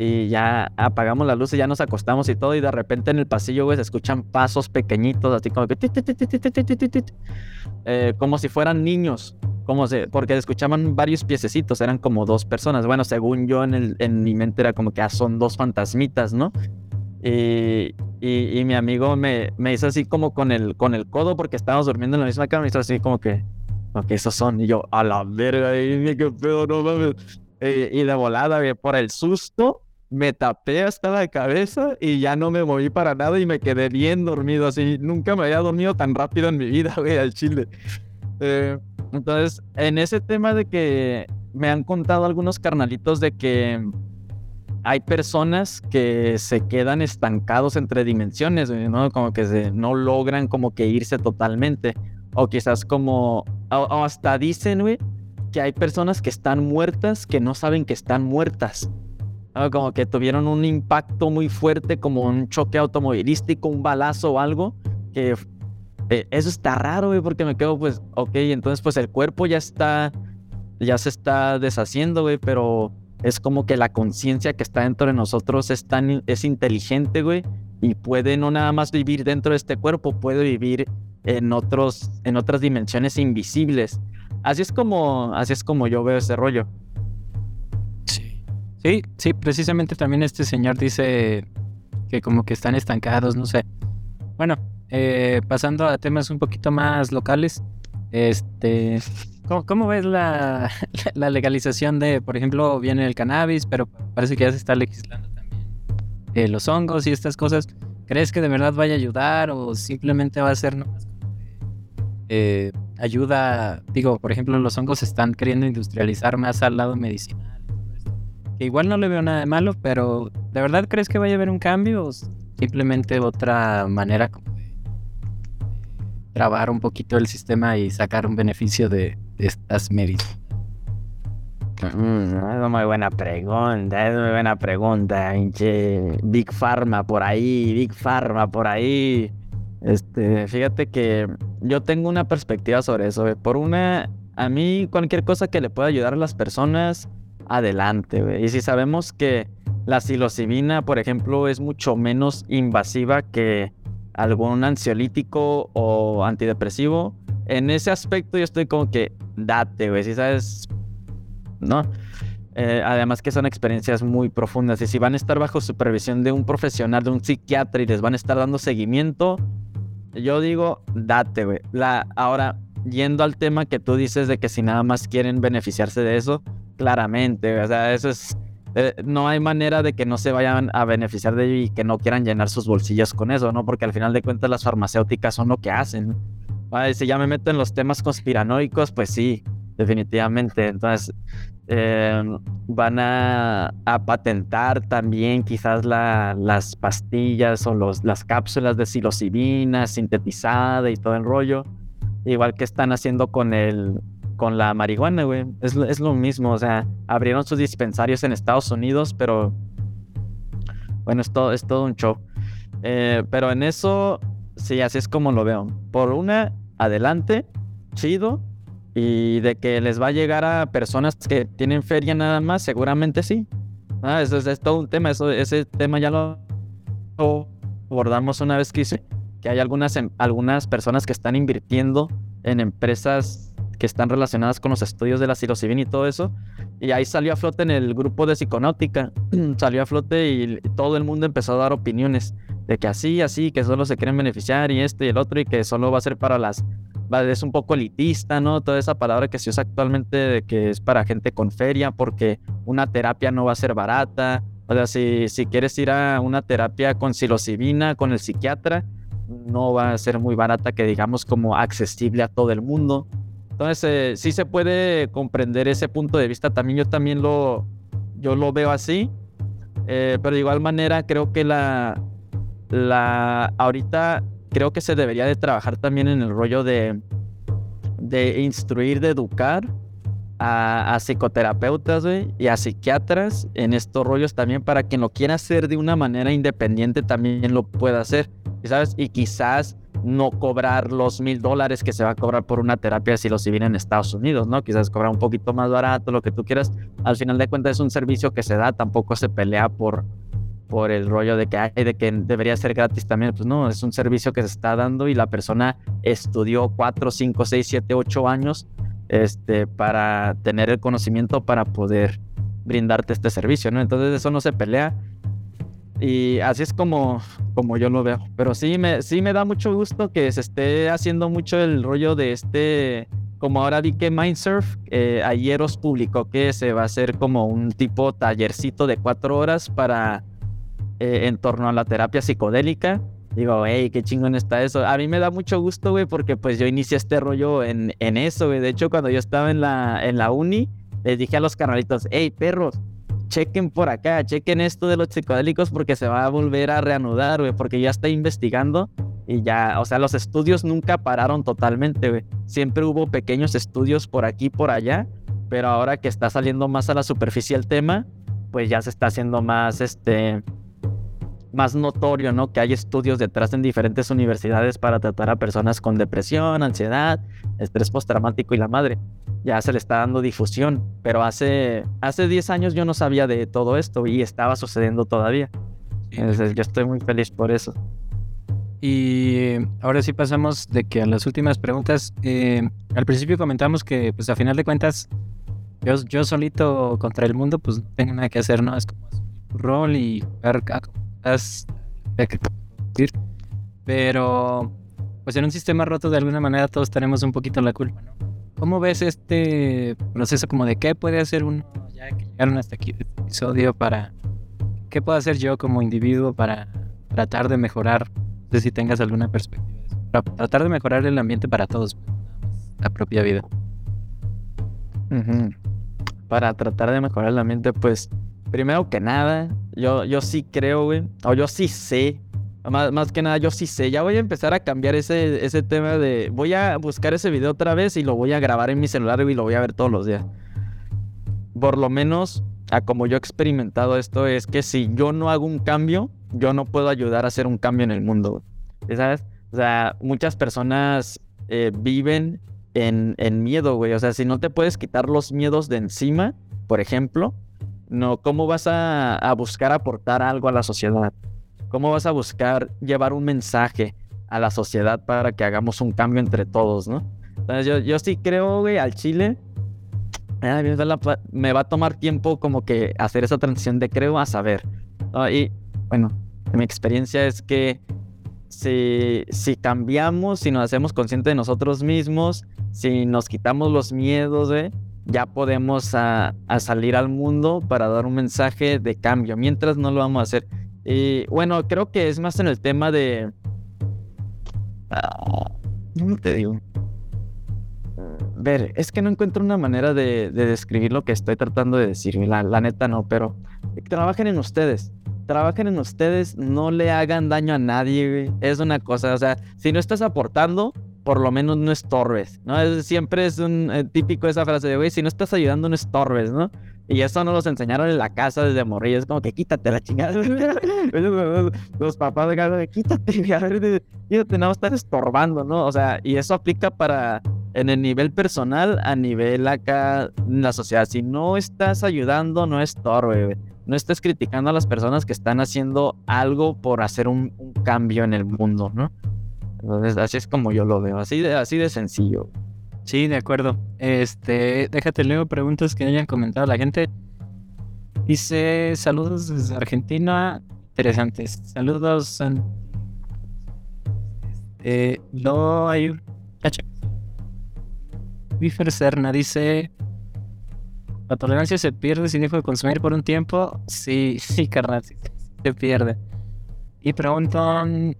y ya apagamos la luz y ya nos acostamos y todo y de repente en el pasillo, güey, se escuchan pasos pequeñitos, así como que... Eh, como si fueran niños, como se, porque escuchaban varios piececitos, eran como dos personas. Bueno, según yo en, el, en mi mente era como que ah, son dos fantasmitas, ¿no? Y, y, mi amigo me, me, hizo así como con el, con el codo porque estábamos durmiendo en la misma cama y hizo así como que, ok, esos son. Y yo, a la verga, y, qué pedo, no mames. Y, y de volada, por el susto, me tapé hasta la cabeza y ya no me moví para nada y me quedé bien dormido, así. Nunca me había dormido tan rápido en mi vida, güey, al chile. Eh, entonces, en ese tema de que me han contado algunos carnalitos de que hay personas que se quedan estancados entre dimensiones, ¿no? Como que no logran como que irse totalmente. O quizás como, hasta dicen, güey, que hay personas que están muertas que no saben que están muertas. Como que tuvieron un impacto muy fuerte, como un choque automovilístico, un balazo o algo, que eh, eso está raro, güey, porque me quedo, pues, ok, entonces pues el cuerpo ya está, ya se está deshaciendo, güey, pero es como que la conciencia que está dentro de nosotros es tan, es inteligente, güey, y puede no nada más vivir dentro de este cuerpo, puede vivir en otros, en otras dimensiones invisibles. Así es como, así es como yo veo ese rollo. Sí, sí, precisamente también este señor dice que como que están estancados, no sé. Bueno, eh, pasando a temas un poquito más locales, este, ¿cómo, ves la, legalización de, por ejemplo, viene el cannabis, pero parece que ya se está legislando también eh, los hongos y estas cosas? ¿Crees que de verdad vaya a ayudar o simplemente va a ser nomás eh, ayuda? Digo, por ejemplo, los hongos están queriendo industrializar más al lado medicinal que igual no le veo nada de malo, pero ¿de verdad crees que vaya a haber un cambio o simplemente otra manera como de trabar un poquito el sistema y sacar un beneficio de, estas medicinas? Mm, es muy buena pregunta, es muy buena pregunta, Big Pharma por ahí, Big Pharma por ahí. Este, fíjate que yo tengo una perspectiva sobre eso. Por una, a mí cualquier cosa que le pueda ayudar a las personas, adelante. Y si sabemos que la psilocibina, por ejemplo, es mucho menos invasiva que algún ansiolítico o antidepresivo, en ese aspecto yo estoy como que date, güey, si sabes, ¿no? Eh, además que son experiencias muy profundas y si van a estar bajo supervisión de un profesional, de un psiquiatra y les van a estar dando seguimiento, yo digo, date, güey. Ahora, yendo al tema que tú dices de que si nada más quieren beneficiarse de eso, claramente, o sea, eso es, eh, no hay manera de que no se vayan a beneficiar de ello y que no quieran llenar sus bolsillos con eso, ¿no? Porque al final de cuentas las farmacéuticas son lo que hacen. si ya me meto en los temas conspiranoicos, pues sí, definitivamente. Entonces, eh, van a, patentar también quizás las pastillas o las cápsulas de psilocibina sintetizada y todo el rollo. Igual que están haciendo con el, con la marihuana, güey. Es, es, lo mismo, o sea, abrieron sus dispensarios en Estados Unidos, pero bueno, es todo, es todo un show. Eh, pero en eso, sí, así es como lo veo. Por una, adelante, chido. Y de que les va a llegar a personas que tienen feria nada más, seguramente sí. Ah, eso es, todo un tema. Eso, ese tema ya lo abordamos una vez que hice. Que hay algunas, em, algunas personas que están invirtiendo en empresas que están relacionadas con los estudios de la psilocibina y todo eso. Y ahí salió a flote en el grupo de psiconáutica, salió a flote y todo el mundo empezó a dar opiniones de que así, así, que solo se quieren beneficiar y esto y el otro y que solo va a ser para las es un poco elitista, ¿no? Toda esa palabra que se usa actualmente de que es para gente con feria, porque una terapia no va a ser barata. O sea, si, si quieres ir a una terapia con psilocibina, con el psiquiatra, no va a ser muy barata, que digamos como accesible a todo el mundo. Entonces, eh, sí se puede comprender ese punto de vista. También yo también lo, yo lo veo así. Eh, pero de igual manera creo que la, la, ahorita creo que se debería de trabajar también en el rollo de, de instruir, de educar a, psicoterapeutas y a psiquiatras en estos rollos también para quien lo quiera hacer de una manera independiente también lo pueda hacer, ¿sabes? Y quizás no cobrar los mil dólares que se va a cobrar por una terapia si lo viene en Estados Unidos, ¿no? Quizás cobrar un poquito más barato, lo que tú quieras. Al final de cuentas es un servicio que se da, tampoco se pelea por, por el rollo de que, hay de que debería ser gratis también. Pues no, es un servicio que se está dando y la persona estudió 4, 5, 6, 7, 8 años este, para tener el conocimiento para poder brindarte este servicio, ¿no? Entonces eso no se pelea. Y así es como, como yo lo veo. Pero sí me, sí me da mucho gusto que se esté haciendo mucho el rollo de este, como ahora vi que Mindsurf eh, ayer os publicó que se va a hacer como un tipo tallercito de cuatro horas para eh, en torno a la terapia psicodélica. Digo, hey, qué chingón está eso. A mí me da mucho gusto, güey, porque pues yo inicié este rollo en, en eso, güey. De hecho, cuando yo estaba en la, en la uni, les dije a los canalitos, hey, perros, chequen por acá, chequen esto de los psicodélicos porque se va a volver a reanudar, güey, porque ya está investigando y ya, o sea, los estudios nunca pararon totalmente, güey. Siempre hubo pequeños estudios por aquí, por allá, pero ahora que está saliendo más a la superficie el tema, pues ya se está haciendo más, este, más notorio, ¿no? Que hay estudios detrás en diferentes universidades para tratar a personas con depresión, ansiedad, estrés postraumático y la madre. Ya se le está dando difusión, pero hace, hace 10 años yo no sabía de todo esto y estaba sucediendo todavía. Entonces, yo estoy muy feliz por eso. Y ahora sí pasamos de que a las últimas preguntas. Eh, al principio comentamos que, pues a final de cuentas, yo, yo solito contra el mundo, pues no tengo nada que hacer, ¿no? Es como su rol y jugar pero, pues en un sistema roto, de alguna manera todos tenemos un poquito la culpa, ¿no? ¿Cómo ves este proceso como de qué puede hacer uno, ya que llegaron hasta aquí este episodio, para qué puedo hacer yo como individuo para tratar de mejorar? No sé si tengas alguna perspectiva. Para tratar de mejorar el ambiente para todos, la propia vida. Para tratar de mejorar el ambiente, pues primero que nada, yo, yo sí creo, güey, o yo sí sé, más, más, que nada yo sí sé, ya voy a empezar a cambiar ese, ese tema de, voy a buscar ese video otra vez y lo voy a grabar en mi celular y lo voy a ver todos los días. Por lo menos, a como yo he experimentado esto, es que si yo no hago un cambio, yo no puedo ayudar a hacer un cambio en el mundo, ¿sabes? O sea, muchas personas eh, viven en, en miedo, güey. O sea, si no te puedes quitar los miedos de encima, por ejemplo, no, ¿cómo vas a, buscar aportar algo a la sociedad? ¿Cómo vas a buscar llevar un mensaje a la sociedad para que hagamos un cambio entre todos, no? Entonces yo, sí creo, güey, al Chile, me va a tomar tiempo como que hacer esa transición de creo a saber. Y bueno, mi experiencia es que si, si cambiamos, si nos hacemos conscientes de nosotros mismos, si nos quitamos los miedos, güey, ya podemos a, salir al mundo para dar un mensaje de cambio, mientras no lo vamos a hacer. Y bueno, creo que es más en el tema de... Ah, ¿Cómo te digo? Ver, es que no encuentro una manera de, describir lo que estoy tratando de decir, la, la neta no, pero trabajen en ustedes trabajen en ustedes, no le hagan daño a nadie, Es una cosa, o sea, si no estás aportando, por lo menos no estorbes, ¿no? Es, siempre es un eh, típico esa frase de, güey, si no estás ayudando, no estorbes, ¿no? Y eso nos lo enseñaron en la casa desde morir. Es como que quítate la chingada. los papás de casa, quítate, a ver, quítate, no estás estorbando, ¿no? O sea, y eso aplica para en el nivel personal, a nivel acá en la sociedad. Si no estás ayudando, no estorbe. No estés criticando a las personas que están haciendo algo por hacer un cambio en el mundo, ¿no? Entonces, así es como yo lo veo, así de, así de sencillo. Sí, de acuerdo. Este, déjate leo preguntas que hayan comentado la gente. Dice, saludos desde Argentina, interesantes. Saludos. Este, no hay Bifer Serna dice: La tolerancia se pierde si dejo de consumir por un tiempo. Sí, sí, carnal, se pierde. Y preguntan: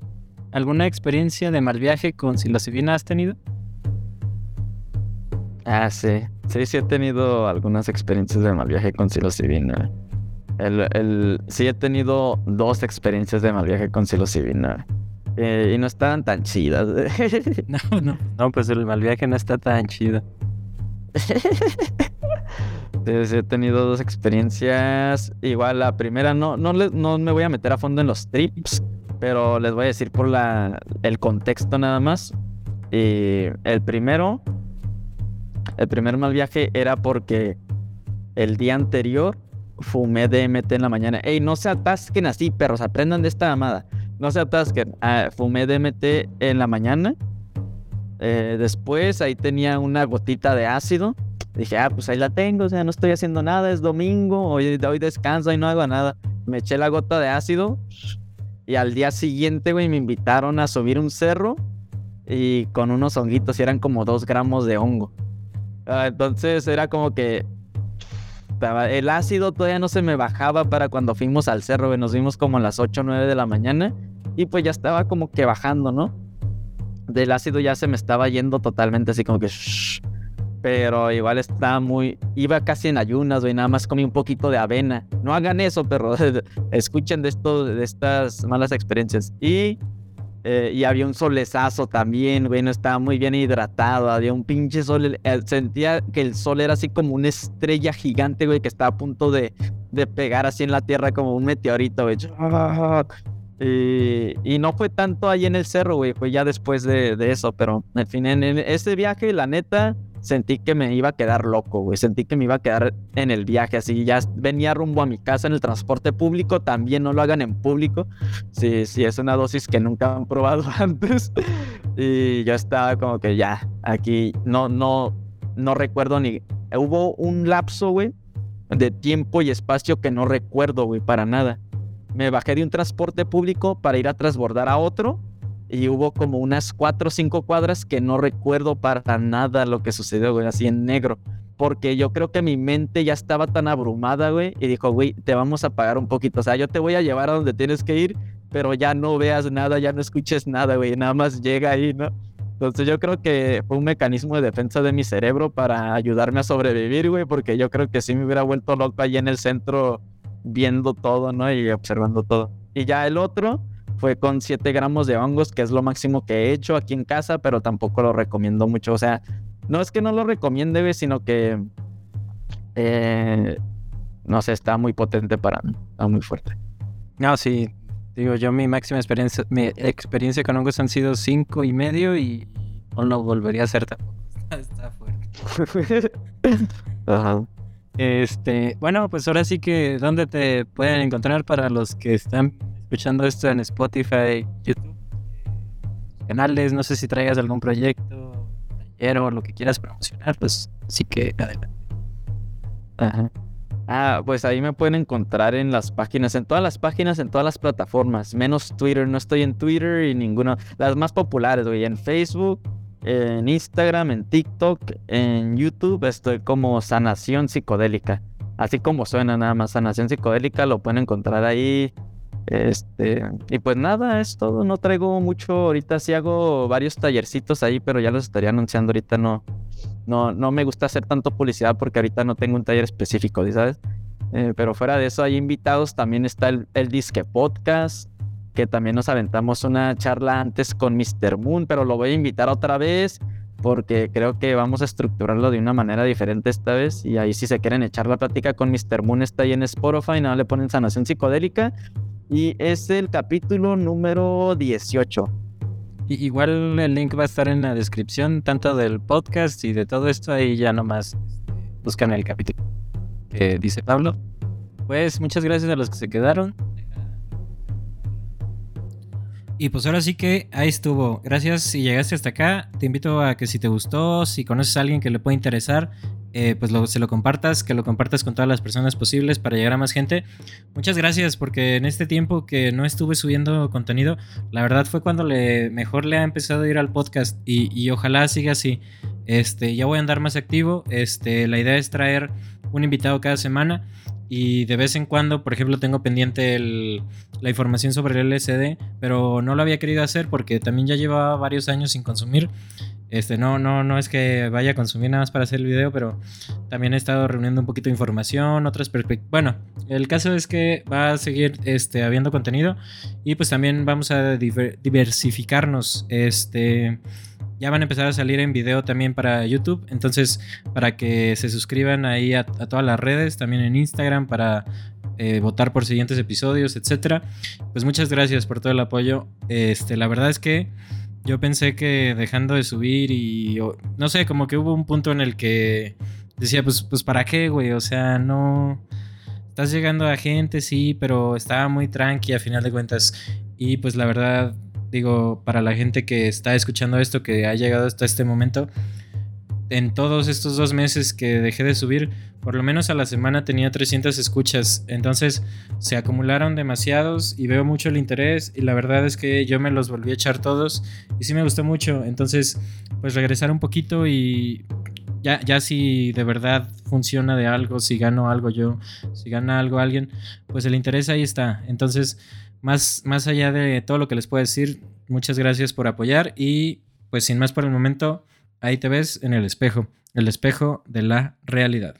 ¿Alguna experiencia de mal viaje con psilocibina has tenido? Ah, sí. Sí, sí he tenido algunas experiencias de mal viaje con psilocibina. El, el, sí he tenido dos experiencias de mal viaje con psilocibina. Eh, y no estaban tan chidas. no, no. No, pues el mal viaje no está tan chido. sí, he tenido dos experiencias. Igual la primera no, no, no me voy a meter a fondo en los trips. Pero les voy a decir por la, el contexto nada más. Y el primero el primer mal viaje era porque el día anterior fumé DMT en la mañana. Ey, no se atasquen así, perros, aprendan de esta amada. No se atasquen. Ah, fumé DMT en la mañana. Eh, después ahí tenía una gotita de ácido. Dije, ah, pues ahí la tengo, o sea, no estoy haciendo nada, es domingo, hoy, hoy descanso y no hago nada. Me eché la gota de ácido y al día siguiente, güey, me invitaron a subir un cerro y con unos honguitos y eran como dos gramos de hongo. Ah, entonces era como que el ácido todavía no se me bajaba para cuando fuimos al cerro, Nos vimos como a las 8 o 9 de la mañana y pues ya estaba como que bajando, ¿no? Del ácido ya se me estaba yendo totalmente así como que... pero igual estaba muy... Iba casi en ayunas, güey. Nada más comí un poquito de avena. No hagan eso, pero escuchen de, esto, de estas malas experiencias. Y eh, y había un solezazo también, güey, no estaba muy bien hidratado, había un pinche sol, sentía que el sol era así como una estrella gigante, güey, que estaba a punto de, de pegar así en la tierra como un meteorito, güey. Y, no fue tanto ahí en el cerro, güey, fue ya después de, de eso, pero al fin, en ese viaje, la neta, sentí que me iba a quedar loco, güey. Sentí que me iba a quedar en el viaje, así ya venía rumbo a mi casa en el transporte público. También no lo hagan en público. Si, si es una dosis que nunca han probado antes. y yo estaba como que ya, aquí no, no, no recuerdo ni. Hubo un lapso, güey, de tiempo y espacio que no recuerdo, güey, para nada. Me bajé de un transporte público para ir a transbordar a otro y hubo como unas cuatro o cinco cuadras que no recuerdo para nada lo que sucedió, güey, así en negro. Porque yo creo que mi mente ya estaba tan abrumada, güey, y dijo, güey, te vamos a pagar un poquito. O sea, yo te voy a llevar a donde tienes que ir, pero ya no veas nada, ya no escuches nada, güey, nada más llega ahí, ¿no? Entonces yo creo que fue un mecanismo de defensa de mi cerebro para ayudarme a sobrevivir, güey, porque yo creo que sí me hubiera vuelto loco ahí en el centro viendo todo, ¿no? Y observando todo. Y ya el otro, fue con 7 gramos de hongos, que es lo máximo que he hecho aquí en casa, pero tampoco lo recomiendo mucho. O sea, no es que no lo recomiende, sino que, eh, no sé, está muy potente para mí, está muy fuerte. No, sí, digo, yo mi máxima experiencia, mi experiencia con hongos han sido 5 y medio y no lo volvería a hacer tampoco. Está fuerte. Ajá. Este, bueno, pues ahora sí que, ¿dónde te pueden encontrar para los que están escuchando esto en Spotify, YouTube, canales, no sé si traigas algún proyecto, taller o lo que quieras promocionar, pues sí que adelante. Ajá. Ah, pues ahí me pueden encontrar en las páginas, en todas las páginas, en todas las plataformas, menos Twitter, no estoy en Twitter y ninguna, las más populares, güey, en Facebook, en Instagram, en TikTok, en YouTube estoy como Sanación Psicodélica, así como suena nada más Sanación Psicodélica, lo pueden encontrar ahí, este, y pues nada, es todo. No traigo mucho. Ahorita sí hago varios tallercitos ahí, pero ya los estaría anunciando. Ahorita no, no, no me gusta hacer tanto publicidad porque ahorita no tengo un taller específico, ¿sabes? Eh, pero fuera de eso, hay invitados. También está el, Disque Podcast, que también nos aventamos una charla antes con Mr. Moon, pero lo voy a invitar otra vez porque creo que vamos a estructurarlo de una manera diferente esta vez. Y ahí, si se quieren echar la plática con Mr. Moon, está ahí en Spotify, nada le ponen sanación psicodélica y es el capítulo número 18. igual el link va a estar en la descripción, tanto del podcast y de todo esto, ahí ya nomás buscan el capítulo que dice Pablo. Pues muchas gracias a los que se quedaron. Y pues ahora sí que ahí estuvo. Gracias si llegaste hasta acá. Te invito a que si te gustó, si conoces a alguien que le pueda interesar, eh, pues se lo compartas, que lo compartas con todas las personas posibles para llegar a más gente. Muchas gracias porque en este tiempo que no estuve subiendo contenido, la verdad fue cuando le, mejor le ha empezado a ir al podcast y, ojalá siga así. Este, ya voy a andar más activo. Este, la idea es traer un invitado cada semana. Y de vez en cuando, por ejemplo, tengo pendiente el, la información sobre el LSD, pero no lo había querido hacer porque también ya llevaba varios años sin consumir. Este, no, no, no es que vaya a consumir nada más para hacer el video, pero también he estado reuniendo un poquito de información, otras perspectivas. Bueno, el caso es que va a seguir este, habiendo contenido y pues también vamos a diversificarnos. Este, ya van a empezar a salir en video también para YouTube. Entonces, para que se suscriban ahí a, todas las redes, también en Instagram, para eh, votar por siguientes episodios, etcétera. Pues muchas gracias por todo el apoyo. Este, la verdad es que yo pensé que dejando de subir y no sé, como que hubo un punto en el que decía, pues, pues para qué, güey, o sea, no estás llegando a gente, sí, pero estaba muy tranqui a final de cuentas. Y pues la verdad, digo, para la gente que está escuchando esto, que ha llegado hasta este momento, en todos estos dos meses que dejé de subir, por lo menos a la semana tenía 300 escuchas. Entonces se acumularon demasiados y veo mucho el interés y la verdad es que yo me los volví a echar todos y sí me gustó mucho. Entonces, pues regresar un poquito y ya, ya si de verdad funciona de algo, si gano algo yo, si gana algo alguien, pues el interés ahí está. Entonces, más, más allá de todo lo que les puedo decir, muchas gracias por apoyar y pues sin más por el momento, ahí te ves en el espejo, el espejo de la realidad.